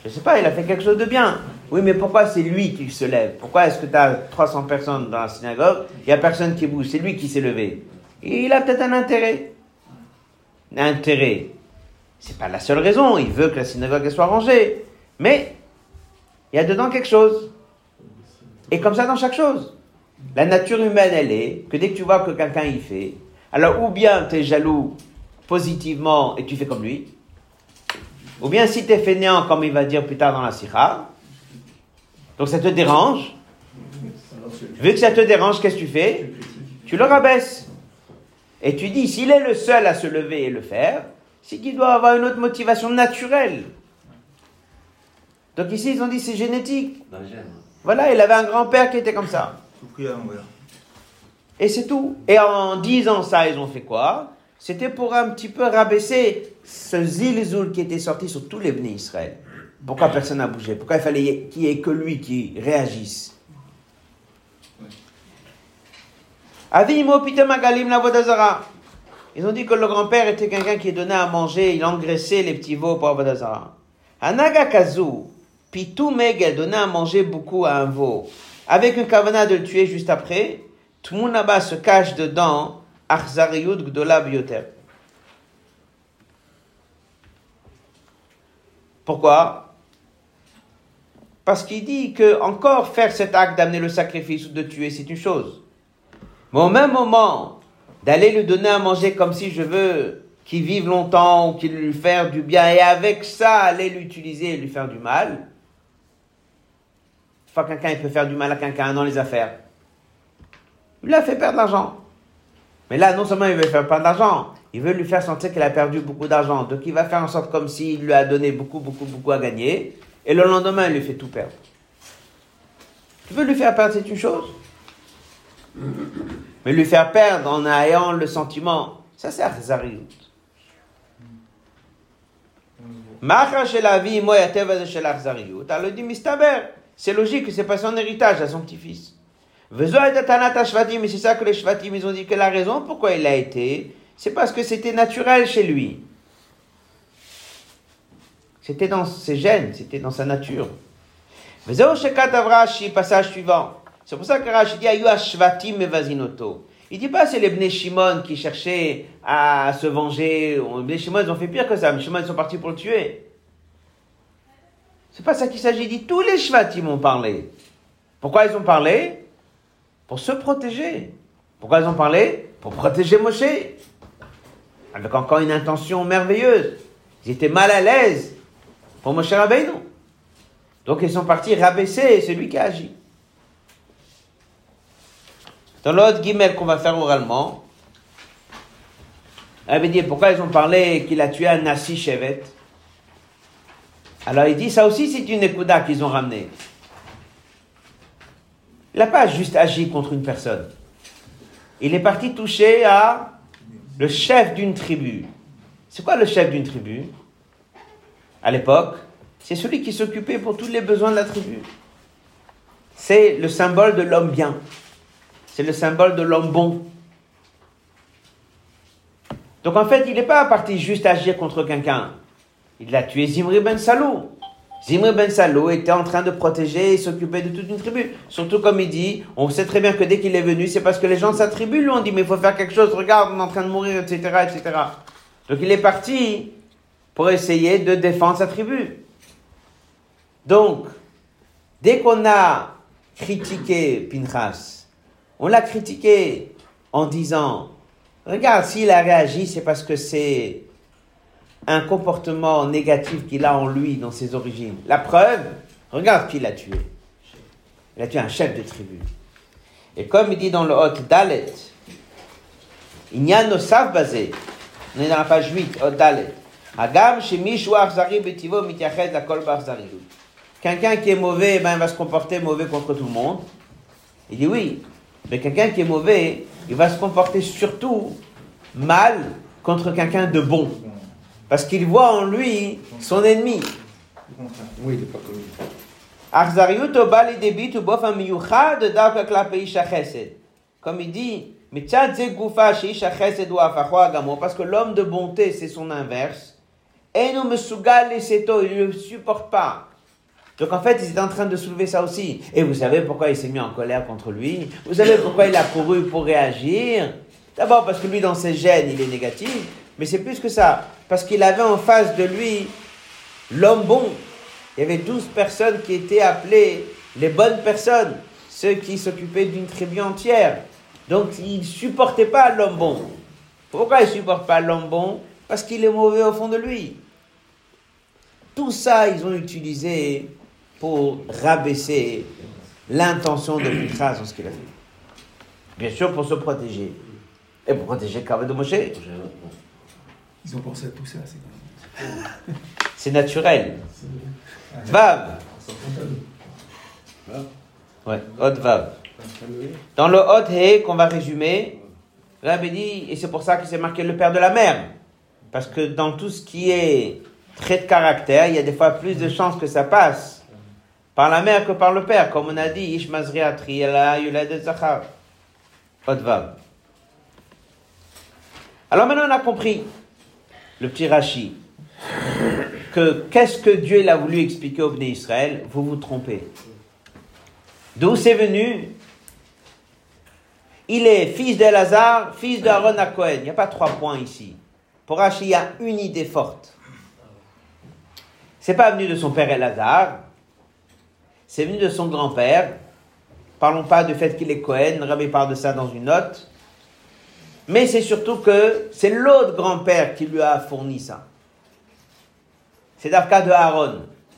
Je sais pas, il a fait quelque chose de bien. Oui, mais pourquoi c'est lui qui se lève? Pourquoi est-ce que tu as 300 personnes dans la synagogue Il n'y a personne qui bouge, c'est lui qui s'est levé? Il a peut-être un intérêt. Un intérêt. C'est pas la seule raison. Il veut que la synagogue soit rangée. Mais il y a dedans quelque chose. Et comme ça dans chaque chose. La nature humaine, elle est que dès que tu vois que quelqu'un y fait, alors ou bien tu es jaloux positivement et tu fais comme lui, ou bien si tu es fainéant, comme il va dire plus tard dans la sikha, donc ça te dérange, vu que ça te dérange, qu'est-ce que tu fais? Tu le rabaisses. Et tu dis, s'il est le seul à se lever et le faire, c'est qu'il doit avoir une autre motivation naturelle. Donc ici, ils ont dit, c'est génétique. Voilà, il avait un grand-père qui était comme ça. Et c'est tout. Et en disant ça, ils ont fait quoi? C'était pour un petit peu rabaisser ce zilzoul qui était sorti sur tous les bénis Israël. Pourquoi personne n'a bougé? Pourquoi il fallait qu'il n'y ait que lui qui réagisse? Ils ont dit que le grand-père était quelqu'un qui donnait à manger, il engraissait les petits veaux pour Vodazara. Anaga kazu, pitou megel donnait à manger beaucoup à un veau, avec une kavana de le tuer juste après, tout le monde là-bas se cache dedans, Gdola. Pourquoi? Parce qu'il dit que encore faire cet acte d'amener le sacrifice ou de tuer, c'est une chose. Mais au même moment, d'aller lui donner à manger comme si je veux qu'il vive longtemps ou qu'il lui faire du bien, et avec ça, aller l'utiliser et lui faire du mal. Une fois quelqu'un il peut faire du mal à quelqu'un dans les affaires. Il lui a fait perdre l'argent. Mais là, non seulement il veut faire perdre l'argent, il veut lui faire sentir qu'il a perdu beaucoup d'argent. Donc il va faire en sorte comme s'il lui a donné beaucoup, beaucoup, beaucoup à gagner. Et le lendemain, il lui fait tout perdre. Tu veux lui faire perdre, c'est une chose. Mais lui faire perdre en ayant le sentiment, ça c'est Achzariyut. Alors il dit, c'est logique que c'est pas son héritage à son petit-fils. Mais c'est ça que les Shvatim, ils ont dit que la raison pourquoi il a été, c'est parce que c'était naturel chez lui. C'était dans ses gènes, c'était dans sa nature. Passage suivant. C'est pour ça que Rashi dit Shvatim evazinoto. Il dit pas c'est les Bnei Shimon qui cherchaient à se venger. Les Shimon, ils ont fait pire que ça. Les Shimon, ils sont partis pour le tuer. C'est pas ça qu'il s'agit. Il dit tous les Shvatim ont parlé. Pourquoi ils ont parlé? Pour se protéger. Pourquoi ils ont parlé? Pour protéger Moshe. Avec encore une intention merveilleuse. Ils étaient mal à l'aise pour Moshe Rabbeinu. Donc ils sont partis rabaisser celui qui a agi. Dans l'autre guimel qu'on va faire oralement, elle veut dire pourquoi ils ont parlé qu'il a tué un Nassi Shevet? Alors il dit ça aussi c'est une écouda qu'ils ont ramené. Il n'a pas juste agi contre une personne. Il est parti toucher à le chef d'une tribu. C'est quoi le chef d'une tribu? À l'époque, c'est celui qui s'occupait pour tous les besoins de la tribu. C'est le symbole de l'homme bien. C'est le symbole de l'homme bon. Donc en fait, il n'est pas parti juste agir contre quelqu'un. Il a tué Zimri ben Salou. Zimri ben Salou était en train de protéger et s'occuper de toute une tribu. Surtout comme il dit, on sait très bien que dès qu'il est venu, c'est parce que les gens de sa tribu lui ont dit, mais il faut faire quelque chose, regarde, on est en train de mourir, etc., etc. Donc il est parti pour essayer de défendre sa tribu. Donc, dès qu'on a critiqué Pinchas, on l'a critiqué en disant, regarde, s'il a réagi, c'est parce que c'est un comportement négatif qu'il a en lui, dans ses origines. La preuve, regarde qui l'a tué. Il a tué un chef de tribu. Et comme il dit dans le Hot Dalet, il y a nos basé. On est dans la page 8, Hot Dalet. Agam shemishu achzari betivo mityachet la kol barzari. Quelqu'un qui est mauvais, ben, il va se comporter mauvais contre tout le monde. Il dit oui, mais quelqu'un qui est mauvais, il va se comporter surtout mal contre quelqu'un de bon. Parce qu'il voit en lui son ennemi. Oui, il n'est pas connu. Comme il dit, parce que l'homme de bonté, c'est son inverse. Il ne supporte pas. Donc en fait, ils étaient en train de soulever ça aussi. Et vous savez pourquoi il s'est mis en colère contre lui? Vous savez pourquoi il a couru pour réagir? D'abord parce que lui, dans ses gènes, il est négatif. Mais c'est plus que ça. Parce qu'il avait en face de lui l'homme bon. Il y avait 12 personnes qui étaient appelées les bonnes personnes. Ceux qui s'occupaient d'une tribu entière. Donc il ne supportait pas l'homme bon. Pourquoi il ne supporte pas l'homme bon? Parce qu'il est mauvais au fond de lui. Tout ça, ils ont utilisé pour rabaisser l'intention de Pinchas dans ce qu'il a fait. Bien sûr, pour se protéger. Et pour protéger Kaveh de Moshe. Ils ont pensé à tout ça, c'est. (laughs) C'est naturel. Vav. Ouais, Hot Vav. Dans le Hot He qu'on va résumer, Rabbi dit, et c'est pour ça que c'est marqué le père de la mère. Parce que dans tout ce qui est trait de caractère, il y a des fois plus de chances que ça passe par la mère que par le père. Comme on a dit, Ishmazria Triela Yulad Zachar. Hot Vav. Alors maintenant on a compris, le petit Rashi, que qu'est-ce que Dieu il a voulu expliquer au Bnei Israël? Vous vous trompez. D'où c'est venu? Il est fils d'Elazar, fils d'Aaron à Cohen. Il n'y a pas trois points ici. Pour Rashi, il y a une idée forte. C'est pas venu de son père Elazar, c'est venu de son grand-père. Parlons pas du fait qu'il est Cohen, Rabbi parle de ça dans une note. Mais c'est surtout que c'est l'autre grand-père qui lui a fourni ça. C'est Dafka de Aaron.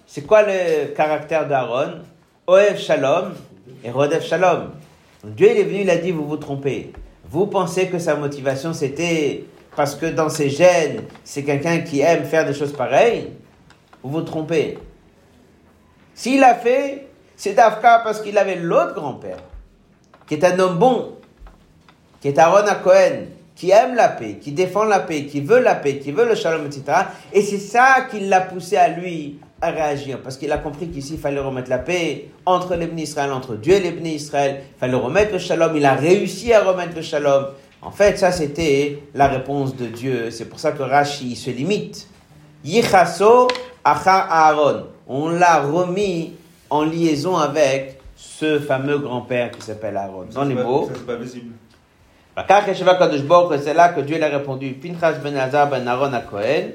C'est quoi le caractère d'Aaron? Oev Shalom et Rodev Shalom. Dieu est venu, il a dit, vous vous trompez. Vous pensez que sa motivation c'était parce que dans ses gènes, c'est quelqu'un qui aime faire des choses pareilles? Vous vous trompez. S'il a fait, c'est Dafka parce qu'il avait l'autre grand-père, qui est un homme bon, qui est Aaron à Cohen, qui aime la paix, qui défend la paix, qui veut la paix, qui veut le shalom, etc. Et c'est ça qui l'a poussé à lui à réagir, parce qu'il a compris qu'ici, il fallait remettre la paix entre les Israël, entre Dieu et les Israël, il fallait remettre le shalom, il a réussi à remettre le shalom. En fait, ça, c'était la réponse de Dieu. C'est pour ça que Rashi se limite. Yichaso acha Aaron. On l'a remis en liaison avec ce fameux grand-père qui s'appelle Aaron. Dans les mots. Ça, c'est pas visible. C'est là que Dieu l'a répondu. Pinchas ben Azar ben Aaron à Cohen.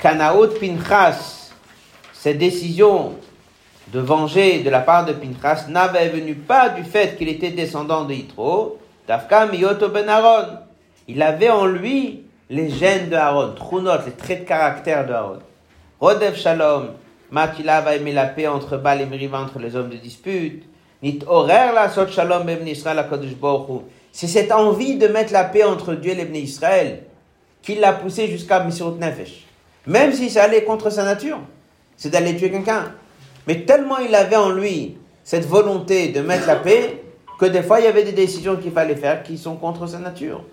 Kanaout Pinchas, cette décision de venger de la part de Pinchas n'avait venu pas du fait qu'il était descendant de Yitro, Dafka Miyoto ben Aaron. Il avait en lui les gènes de Aaron, Trunot, les traits de caractère de Aaron. Rodev Shalom, Matila va aimer la paix entre Baal et Meriva, entre les hommes de dispute. Nit Horer la Sot Shalom ben Israël à Kadosh Baruch Hu. C'est cette envie de mettre la paix entre Dieu et les Israël qui l'a poussé jusqu'à Misirut Nefesh. Même si ça allait contre sa nature, c'est d'aller tuer quelqu'un. Mais tellement il avait en lui cette volonté de mettre la paix, que des fois il y avait des décisions qu'il fallait faire qui sont contre sa nature.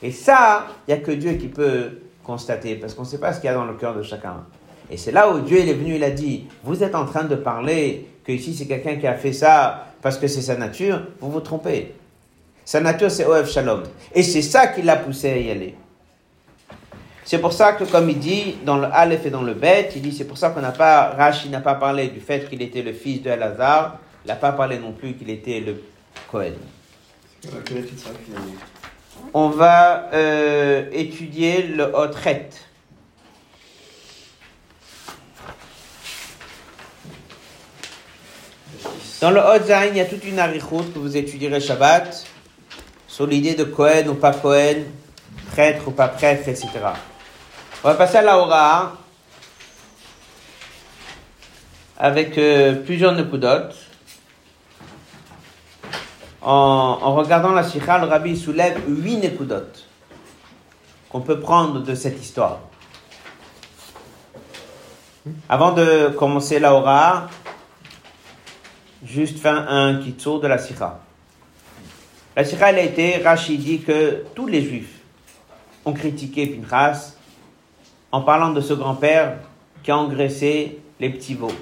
Et ça, il n'y a que Dieu qui peut constater, parce qu'on ne sait pas ce qu'il y a dans le cœur de chacun. Et c'est là où Dieu il est venu, il a dit, vous êtes en train de parler que ici c'est quelqu'un qui a fait ça parce que c'est sa nature, vous vous trompez. Sa nature c'est Oev Shalom. Et c'est ça qui l'a poussé à y aller. C'est pour ça que, comme il dit dans le Aleph et dans le Bet, il dit c'est pour ça qu'on n'a pas, Rashi n'a pas parlé du fait qu'il était le fils de Elazar, il n'a pas parlé non plus qu'il était le Cohen. On va euh, étudier le Hotret. Dans le Hotzain, il y a toute une arichoute que vous étudierez Shabbat sur l'idée de Cohen ou pas Cohen, prêtre ou pas prêtre, etc. On va passer à la Hora avec euh, plusieurs Nekudot. En, regardant la Sikha, le Rabbi soulève huit Nekudot qu'on peut prendre de cette histoire. Avant de commencer la Hora, juste faire un kitsour de la Sikha. La Sikha, elle a été, Rachid dit que tous les Juifs ont critiqué Pinchas en parlant de ce grand-père qui a engraissé les petits veaux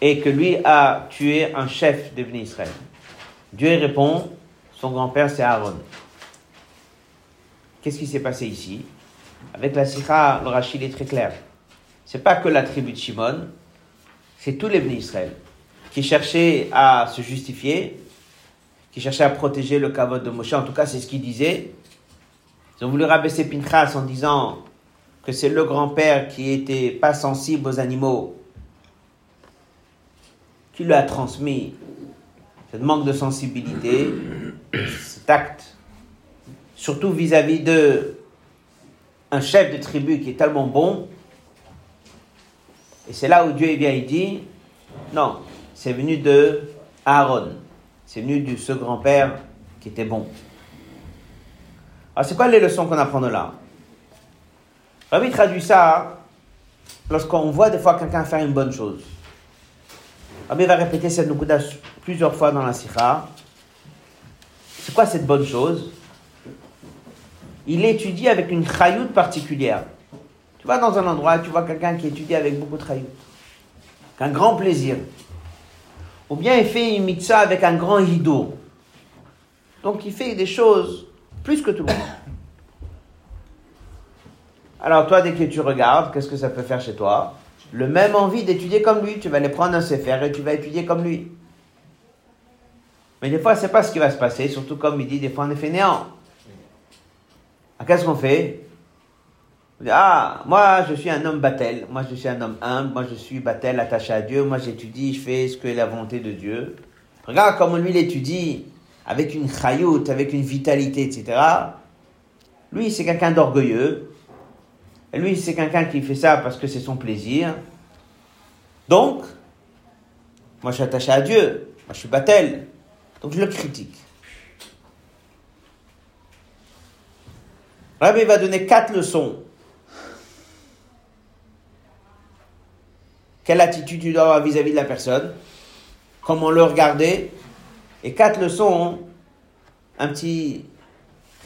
et que lui a tué un chef de Israël. Dieu répond, son grand-père c'est Aaron. Qu'est-ce qui s'est passé ici? Avec la Sikha, le Rachid est très clair. C'est pas que la tribu de Shimon, c'est tous les bénis Israël qui cherchaient à se justifier, qui cherchaient à protéger le kavod de Moshe. En tout cas, c'est ce qu'il disait. Ils ont voulu rabaisser Pinchas en disant que c'est le grand-père qui était pas sensible aux animaux qui lui a transmis ce manque de sensibilité, cet acte, surtout vis-à-vis de un chef de tribu qui est tellement bon. Et c'est là où Dieu bien, il dit, non, c'est venu de Aaron, c'est venu de ce grand-père qui était bon. Alors c'est quoi les leçons qu'on apprend de là? Rabbi traduit ça lorsqu'on voit des fois quelqu'un faire une bonne chose. Rabbi va répéter cette nukuda plusieurs fois dans la sikha. C'est quoi cette bonne chose? Il étudie avec une chayout particulière. Tu vas dans un endroit, tu vois quelqu'un qui étudie avec beaucoup de chayout. Un grand plaisir. Ou bien il fait une mitzvah avec un grand hido. Donc il fait des choses plus que tout le monde. Alors toi, dès que tu regardes, qu'est-ce que ça peut faire chez toi? Le même envie d'étudier comme lui. Tu vas aller prendre un sefer et tu vas étudier comme lui. Mais des fois, c'est pas ce qui va se passer, surtout comme il dit, des fois on est fainéant. Ah, qu'est-ce qu'on fait? Ah, moi je suis un homme battel, moi je suis un homme humble, moi je suis battel attaché à Dieu, moi j'étudie, je fais ce que est la volonté de Dieu. Regarde comment lui il étudie avec une chayout, avec une vitalité, etc. Lui, c'est quelqu'un d'orgueilleux. Lui, c'est quelqu'un qui fait ça parce que c'est son plaisir. Donc, moi, je suis attaché à Dieu. Moi, je suis battel. Donc, je le critique. Rabbi va donner quatre leçons. Quelle attitude tu dois avoir vis-à-vis de la personne Comment le regarder Et quatre leçons, un petit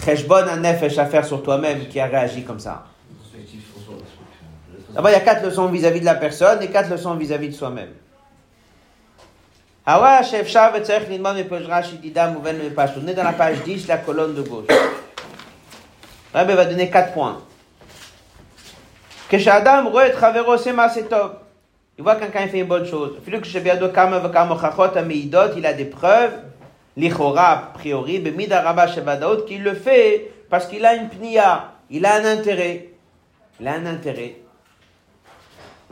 cheshbon, un nefesh à faire sur toi-même qui a réagi comme ça. D'abord, il y a quatre leçons vis-à-vis de la personne et quatre leçons vis-à-vis de soi-même. Mepash. On est dans la page 10, la colonne de gauche. Rabbi va donner quatre points. Que Shadam, Roet, Travero, Sema, c'est top. Il voit quelqu'un fait une bonne chose. Il a des preuves, l'Ichora, a priori, qu'il le fait parce qu'il a une pnia, il a un intérêt. Il a un intérêt.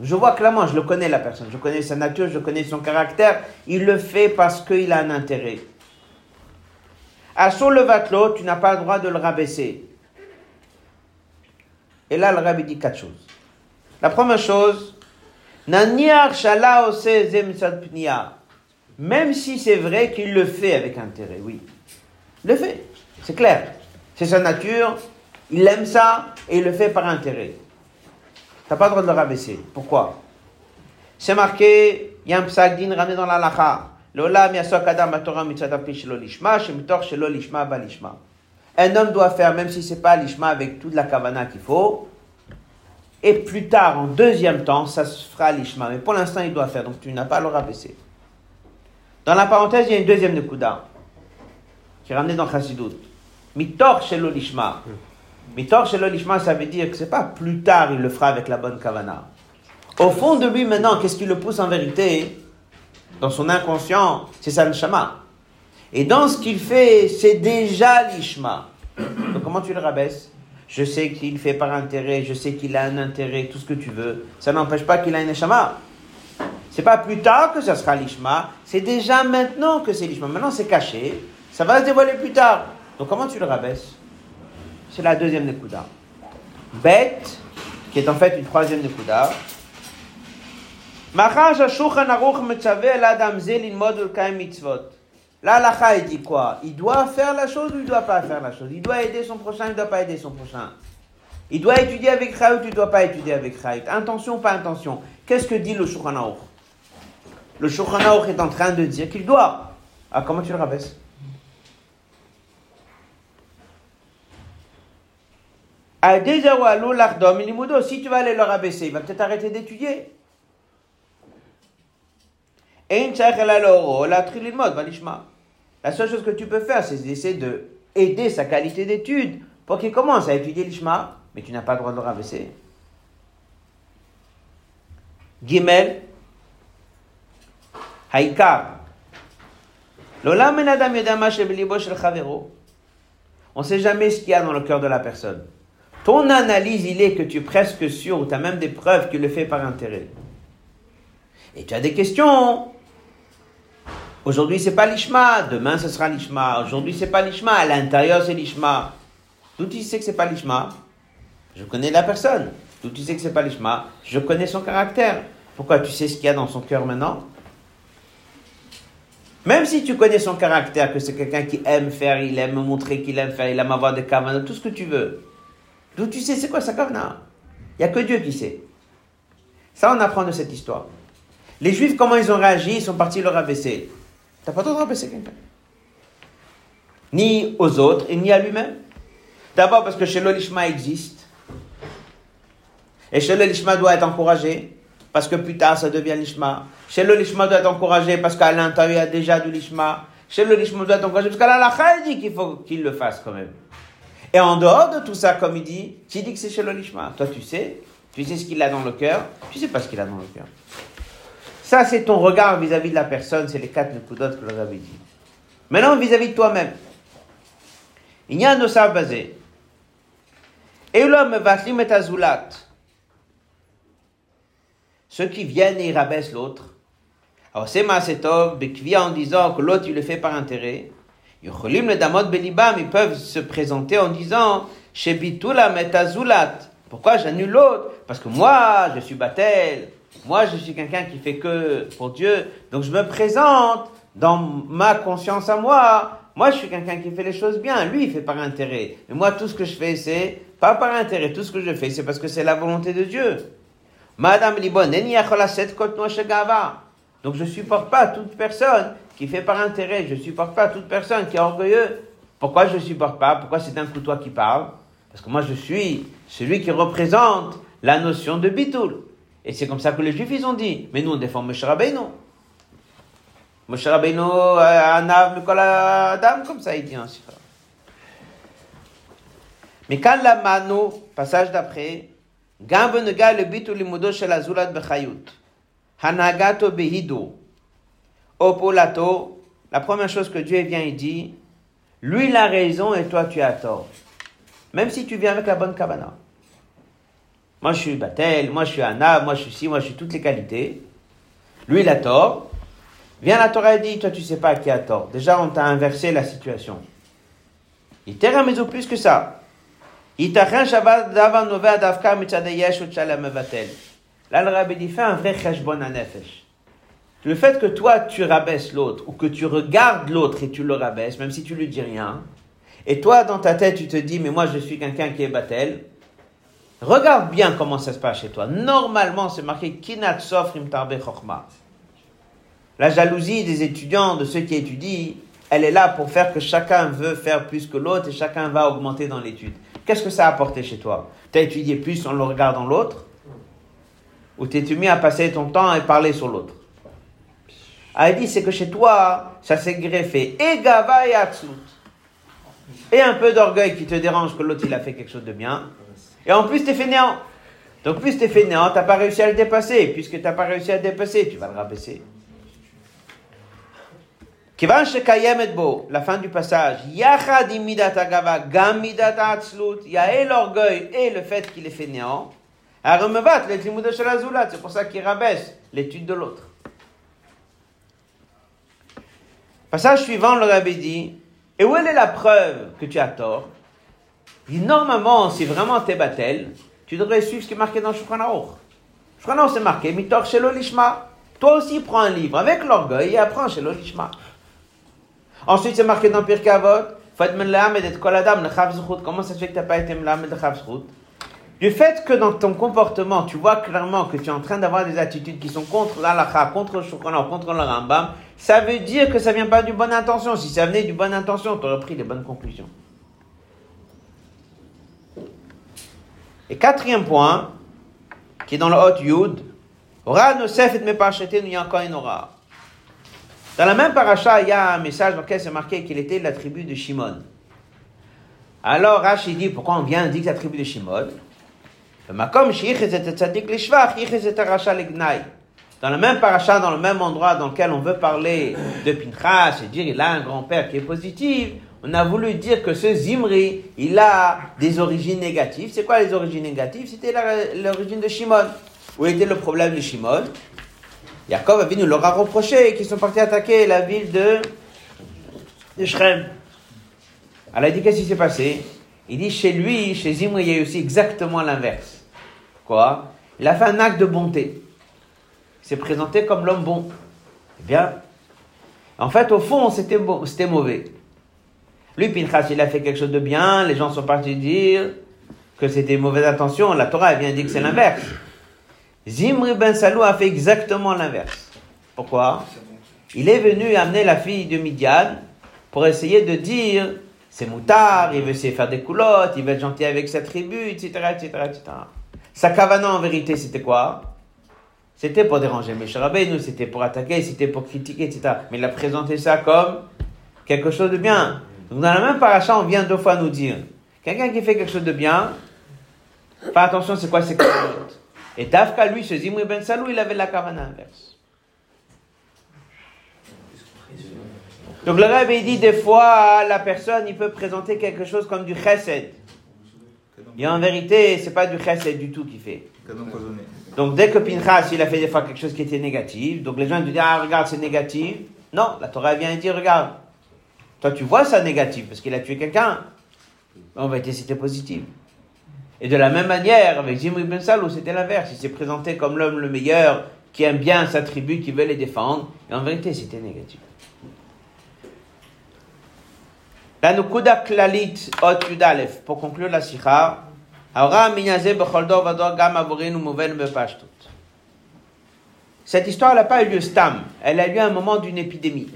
Je vois clairement, je le connais la personne, je connais sa nature, je connais son caractère. Il le fait parce qu'il a un intérêt. À son levatlo, tu n'as pas le droit de le rabaisser. Et là, le rabbi dit quatre choses. La première chose, même si c'est vrai qu'il le fait avec intérêt, oui. il le fait. C'est clair. C'est sa nature, il aime ça et il le fait par intérêt. T'as pas le droit de le rabaisser. Pourquoi? C'est marqué, il y a un ramené dans la lacha. Un homme doit faire, même si c'est pas lishma avec toute la kavana qu'il faut, et plus tard, en deuxième temps, ça se fera l'ishma. Mais pour l'instant, il doit faire, donc tu n'as pas le rabaisser. Dans la parenthèse, il y a une deuxième nekuda, qui est ramenée dans Chassidut. Mitor shelo lishma. Mitor shelo lishma, ça veut dire que c'est pas plus tard, il le fera avec la bonne kavana. Au fond de lui, maintenant, qu'est-ce qui le pousse en vérité? Dans son inconscient, c'est sa neshama. Et dans ce qu'il fait, c'est déjà l'ishma. Donc comment tu le rabaisses? Je sais qu'il fait par intérêt, je sais qu'il a un intérêt, tout ce que tu veux. Ça n'empêche pas qu'il a une neshama. C'est pas plus tard que ça sera l'ishma, c'est déjà maintenant que c'est l'ishma. Maintenant c'est caché, ça va se dévoiler plus tard. Donc comment tu le rabaisses? C'est la deuxième nekuda. Bête, qui est en fait une troisième nekuda. Mitzvot. Là, l'Acha, il dit quoi? Il doit faire la chose ou il ne doit pas faire la chose? Il doit aider son prochain, il ne doit pas aider son prochain? Il doit étudier avec Chayout, il ne doit pas étudier avec Chayout. Intention, pas intention. Qu'est-ce que dit le Shulchan Le Shulchan est en train de dire qu'il doit. Ah, comment tu le rabaisses? Ah, Si tu vas aller le rabaisser, il va peut-être arrêter d'étudier. Ein tzarech La seule chose que tu peux faire, c'est d'essayer de aider sa qualité d'étude pour qu'il commence à étudier l'ishma, mais tu n'as pas le droit de le rabaisser. Gimel, Haïkar. L'olam adam yodama shebelibo shel chavero. On ne sait jamais ce qu'il y a dans le cœur de la personne. Ton analyse, il est que tu es presque sûr, ou tu as même des preuves qu'il le fait par intérêt. Et tu as des questions. Aujourd'hui, c'est pas l'ishma. Demain, ce sera l'ishma. Aujourd'hui, c'est pas l'ishma. À l'intérieur, c'est l'ishma. D'où tu sais que c'est pas l'ishma Je connais la personne. D'où tu sais que c'est pas l'ishma Je connais son caractère. Pourquoi tu sais ce qu'il y a dans son cœur maintenant? Même si tu connais son caractère, que c'est quelqu'un qui aime faire, il aime montrer qu'il aime faire, il aime avoir des kavanas, tout ce que tu veux. D'où tu sais c'est quoi sa kavana Il n'y a que Dieu qui sait. Ça, on apprend de cette histoire. Les Juifs, comment ils ont réagi? Ils sont partis le rabaisser. T'as pas le droit quelqu'un. Ni aux autres, et ni à lui-même. D'abord parce que chez l'Olishma existe. Et chez l'Olishma doit être encouragé. Parce que plus tard, ça devient l'Ishma. Chez l'Olishma doit être encouragé parce qu'à l'intérieur, il y a déjà de l'Ishma. Chez l'Olishma doit être encouragé parce qu'à la dit qu'il faut qu'il le fasse quand même. Et en dehors de tout ça, comme il dit, tu dis que c'est chez l'Olishma? Toi, tu sais. Tu sais ce qu'il a dans le cœur. Tu sais pas ce qu'il a dans le cœur. Ça, c'est ton regard vis-à-vis de la personne, c'est les quatre nekudotes que l'on avait dit. Maintenant, vis-à-vis de toi-même. Il y a un osav basé. Et l'homme va et azulat. Ceux qui viennent et ils rabaissent l'autre. Alors, c'est Masetov, Bekvia en disant que l'autre, il le fait par intérêt. Yocholim le damot belibam, ils peuvent se présenter en disant, Shebitula metazulat. Pourquoi j'annule l'autre? Parce que moi, je suis Batel. Moi, je suis quelqu'un qui fait que pour Dieu. Donc, je me présente dans ma conscience à moi. Moi, je suis quelqu'un qui fait les choses bien. Lui, il fait par intérêt. Mais moi, tout ce que je fais, c'est pas par intérêt. Tout ce que je fais, c'est parce que c'est la volonté de Dieu. Madame Libon, donc je supporte pas toute personne qui fait par intérêt. Je supporte pas toute personne qui est orgueilleux. Pourquoi je supporte pas? Pourquoi c'est un coup toi qui parle? Parce que moi, je suis celui qui représente la notion de bitoul. Et c'est comme ça que les juifs, ils ont dit. Mais nous, on défend Moshe Rabbeinu. Moshe Rabbeinu, Anav, Mikol Adam, comme ça, il dit en Sifra. Mais quand la mano, passage d'après, Gam venega le bitu limudo shel azulat bechayut. Hanagato behido. Opolato, la première chose que Dieu vient, il dit, lui il a raison et toi tu as tort. Même si tu viens avec la bonne cabana. Moi, je suis Batel, moi, je suis Anna, moi, je suis ci, moi, je suis toutes les qualités. Lui, il a tort. Viens la Torah et dit, toi, tu sais pas qui a tort. Déjà, on t'a inversé la situation. Il t'est mais au plus que ça. Là, le rabbi dit, fais un vrai cheshbon à nefesh. Le fait que toi, tu rabaisses l'autre, ou que tu regardes l'autre et tu le rabaisses, même si tu lui dis rien, et toi, dans ta tête, tu te dis, mais moi, je suis quelqu'un qui est Batel, regarde bien comment ça se passe chez toi. Normalement, c'est marqué Kinat Sofrim. La jalousie des étudiants, de ceux qui étudient, elle est là pour faire que chacun veut faire plus que l'autre et chacun va augmenter dans l'étude. Qu'est-ce que ça a apporté chez toi? Tu as étudié plus en le regardant l'autre? Ou t'es-tu mis à passer ton temps et parler sur l'autre? Elle dit, c'est que chez toi, ça s'est greffé. Et gava et. Et un peu d'orgueil qui te dérange que l'autre il a fait quelque chose de bien. Et en plus, tu es fainéant. Donc, plus tu es fainéant, tu n'as pas réussi à le dépasser. Puisque tu n'as pas réussi à le dépasser, tu vas le rabaisser. La fin du passage, il y a l'orgueil et le fait qu'il est fainéant. C'est pour ça qu'il rabaisse l'étude de l'autre. Passage suivant, le rabbi dit, et où est la preuve que tu as tort? Normalement, si vraiment t'es battel, tu devrais suivre ce qui est marqué dans Shulchan Aruch. Shulchan Aruch, c'est marqué, mitor shelo lishma. Toi aussi, prends un livre avec l'orgueil et apprends shelo lishma. Ensuite, c'est marqué dans Pirkei Avot, Comment ça se fait que tu n'as pas été de Chavzchut Du fait que dans ton comportement, tu vois clairement que tu es en train d'avoir des attitudes qui sont contre l'alakha, contre le shukran, contre le rambam, ça veut dire que ça vient pas d'une bonne intention. Si ça venait d'une bonne intention, tu aurais pris les bonnes conclusions. Et quatrième point, qui est dans le Hot Yud, Ora Nosef et Mepachete Nuyankoinora. Dans la même paracha, il y a un message dans lequel c'est marqué qu'il était de la tribu de Shimon. Alors Rashi dit pourquoi on vient dire que la tribu de Shimon? Dans le même paracha, dans le même endroit dans lequel on veut parler de Pinchas et dire il a un grand-père qui est positif, on a voulu dire que ce Zimri, il a des origines négatives. C'est quoi les origines négatives? C'était l'origine de Shimon. Où était le problème de Shimon? Jacob Avinu leur a reproché qu'ils sont partis attaquer la ville de, de Shrem. Alors il dit qu'est-ce qui s'est passé? Il dit chez lui, chez Zimri, il y a eu aussi exactement l'inverse. Quoi? Il a fait un acte de bonté. Il s'est présenté comme l'homme bon. Eh bien, en fait, au fond, c'était bon, c'était mauvais. Lui, Pinchas, il a fait quelque chose de bien. Les gens sont partis dire que c'était mauvaise intention. La Torah, vient dire que c'est l'inverse. Zimri ben Salou a fait exactement l'inverse. Pourquoi? Il est venu amener la fille de Midian pour essayer de dire c'est moutard, il veut essayer de faire des coulottes, il veut être gentil avec sa tribu, etc., etc., etc. Sa cavana en vérité, c'était quoi? C'était pour déranger nous, c'était pour attaquer, c'était pour critiquer, etc. Mais il a présenté ça comme quelque chose de bien. Donc dans la même paracha, on vient deux fois nous dire quelqu'un qui fait quelque chose de bien, fais attention, c'est quoi ces coulottes et Dafka, lui, ce Zimri Ben Salou, il avait la kavana inverse. Donc le Rabbi dit des fois, la personne, il peut présenter quelque chose comme du chesed. Et en vérité, c'est pas du chesed du tout qu'il fait. Donc dès que Pinchas, il a fait des fois quelque chose qui était négatif, donc les gens disent, ah regarde, c'est négatif. Non, la Torah vient dire, regarde, toi tu vois ça négatif parce qu'il a tué quelqu'un. En vérité, c'était positif. Et de la même manière, avec Zimri Ben Salou, c'était l'inverse. Il s'est présenté comme l'homme le meilleur, qui aime bien sa tribu, qui veut les défendre. Et en vérité, c'était négatif. La Nukuda Klalit Ot Yudalef, pour conclure la Sikha, cette histoire n'a pas eu lieu stam, elle a eu lieu à un moment d'une épidémie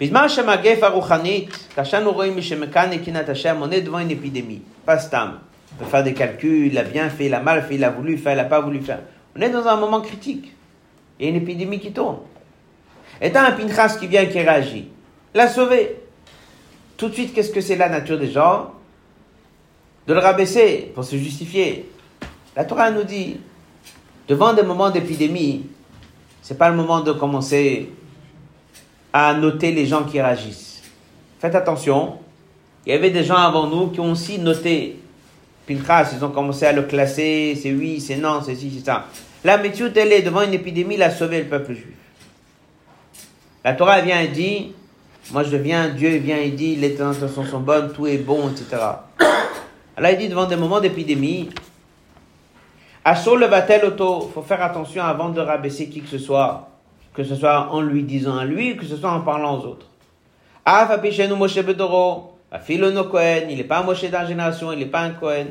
בזמן שהמגף הרוחנית, כאשר אנו רואים מי שמכאן נקינת השם, עונה devant une épidémie, pas stam. On peut faire des calculs, il a bien fait, il a mal fait, il a voulu faire, il n'a pas voulu faire. On est dans un moment critique. Il y a une épidémie qui tourne. Et t'as un Pinchas qui vient, qui réagit. L'a sauvé. Tout de suite, qu'est-ce que c'est la nature des gens De le rabaisser pour se justifier. La Torah nous dit, devant des moments d'épidémie, c'est pas le moment de commencer à noter les gens qui réagissent. Faites attention, il y avait des gens avant nous qui ont aussi noté Pinchas, ils ont commencé à le classer, c'est oui, c'est non, c'est ci, c'est ça. La méthode, elle est devant une épidémie, il a sauvé le peuple juif. La Torah vient et dit, moi je viens, Dieu vient et dit, les intentions sont bonnes, tout est bon, etc. (coughs) Allah il dit devant des moments d'épidémie, Assur le batel auto, faut faire attention avant de rabaisser qui que ce soit que ce soit en lui disant à lui, que ce soit en parlant aux autres. Moshe Bedoro, no Kohen, il n'est pas un Moshe d'un génération, il n'est pas un Kohen.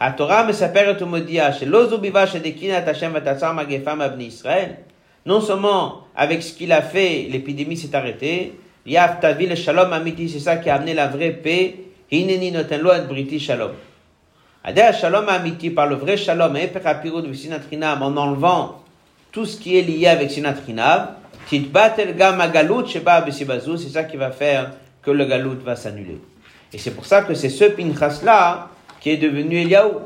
La Torah me s'appelle Tumodia, ah, chez Lozubiva, chez Dekinat, Hashem, Vatatsar, Magefam, Abni Israël. Non seulement avec ce qu'il a fait, l'épidémie s'est arrêtée, Yav Tavi, le Shalom Amiti, c'est ça qui a amené la vraie paix, Hineni Notenlo, et Briti Shalom. Adé Shalom Amiti, par le vrai Shalom, hein, et Pekapirud, Visinatrina, en enlevant tout ce qui est lié avec sheba besibazu, c'est ça qui va faire que le galut va s'annuler. Et c'est pour ça que c'est ce Pinchas là qui est devenu Eliaou.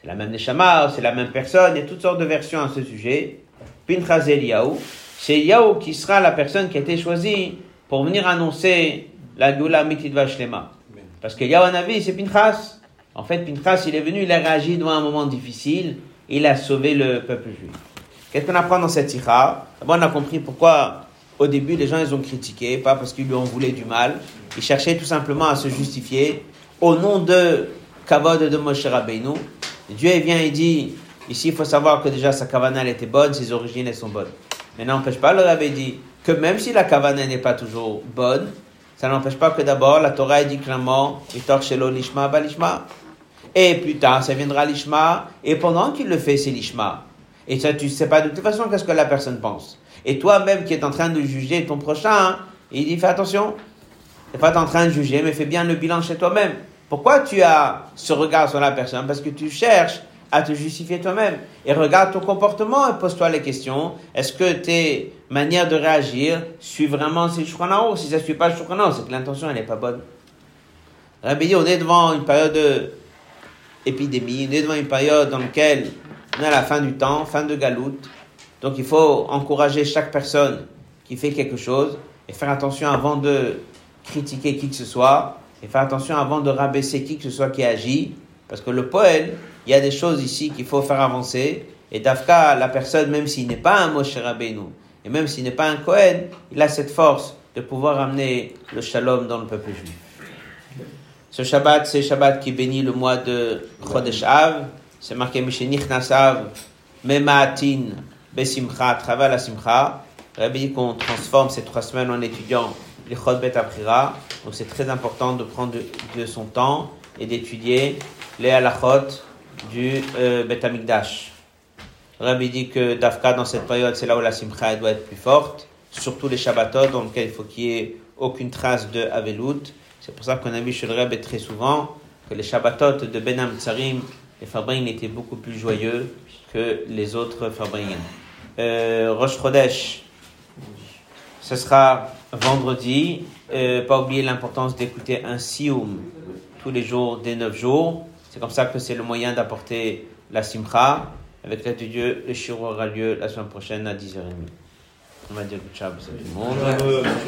C'est la même Neshama, c'est la même personne, il y a toutes sortes de versions à ce sujet. Pinchas Eliaou, c'est Eliaou qui sera la personne qui a été choisie pour venir annoncer la Goula Mitidva Shlema. Parce que Navi, c'est Pinchas. En fait, Pinchas, il est venu, il a réagi dans un moment difficile, il a sauvé le peuple juif. Qu'est-ce qu'on apprend dans cette sikha D'abord, on a compris pourquoi au début les gens ils ont critiqué, pas parce qu'ils lui ont voulu du mal, ils cherchaient tout simplement à se justifier au nom de Kavod de Moshe Rabbeinu. Dieu vient et dit, ici il faut savoir que déjà sa kavana était bonne, ses origines elles sont bonnes. Mais n'empêche pas, le Rabbi dit que même si la kavana n'est pas toujours bonne, ça n'empêche pas que d'abord la Torah dit clairement, balishma. Et plus tard, ça viendra l'ishma, et pendant qu'il le fait, c'est l'ishma. Et ça, tu sais pas de toute façon qu'est-ce que la personne pense. Et toi-même qui es en train de juger ton prochain, il dit fais attention. T'es pas en train de juger, mais fais bien le bilan chez toi-même. Pourquoi tu as ce regard sur la personne? Parce que tu cherches à te justifier toi-même. Et regarde ton comportement et pose-toi les questions. Est-ce que tes manières de réagir suivent vraiment ces Shulchan Si ça ne suit pas le c'est que l'intention elle n'est pas bonne. Rabbi on est devant une période de épidémie, on est devant une période dans laquelle on est à la fin du temps, fin de galoute. Donc il faut encourager chaque personne qui fait quelque chose et faire attention avant de critiquer qui que ce soit et faire attention avant de rabaisser qui que ce soit qui agit. Parce que le poète, il y a des choses ici qu'il faut faire avancer. Et Dafka, la personne, même s'il n'est pas un Moshe Rabbeinu, et même s'il n'est pas un Kohen, il a cette force de pouvoir amener le shalom dans le peuple juif. Ce Shabbat, c'est Shabbat qui bénit le mois de Chodesh Av. C'est marqué Mishenich Nasav, Memaatin, Besimcha, à travers la Simcha. Rabbi dit qu'on transforme ces trois semaines en étudiant les Bet Aprira. Donc c'est très important de prendre de, son temps et d'étudier les halachot du euh, Bet Amikdash. Rabbi dit que Dafka, dans cette période, c'est là où la Simcha doit être plus forte, surtout les Shabbatot, dans lesquels il faut qu'il n'y ait aucune trace de. C'est pour ça qu'on a vu chez le Rebbe très souvent que les Shabbatot de Ben Tsarim, les Fabrines étaient beaucoup plus joyeux que les autres Fabrines. Euh, Rosh ce sera vendredi. Euh, pas oublier l'importance d'écouter un sioum tous les jours des neuf jours. C'est comme ça que c'est le moyen d'apporter la simcha. Avec l'aide de Dieu, le shiur aura lieu la semaine prochaine à 10h30. On va dire à tout le monde.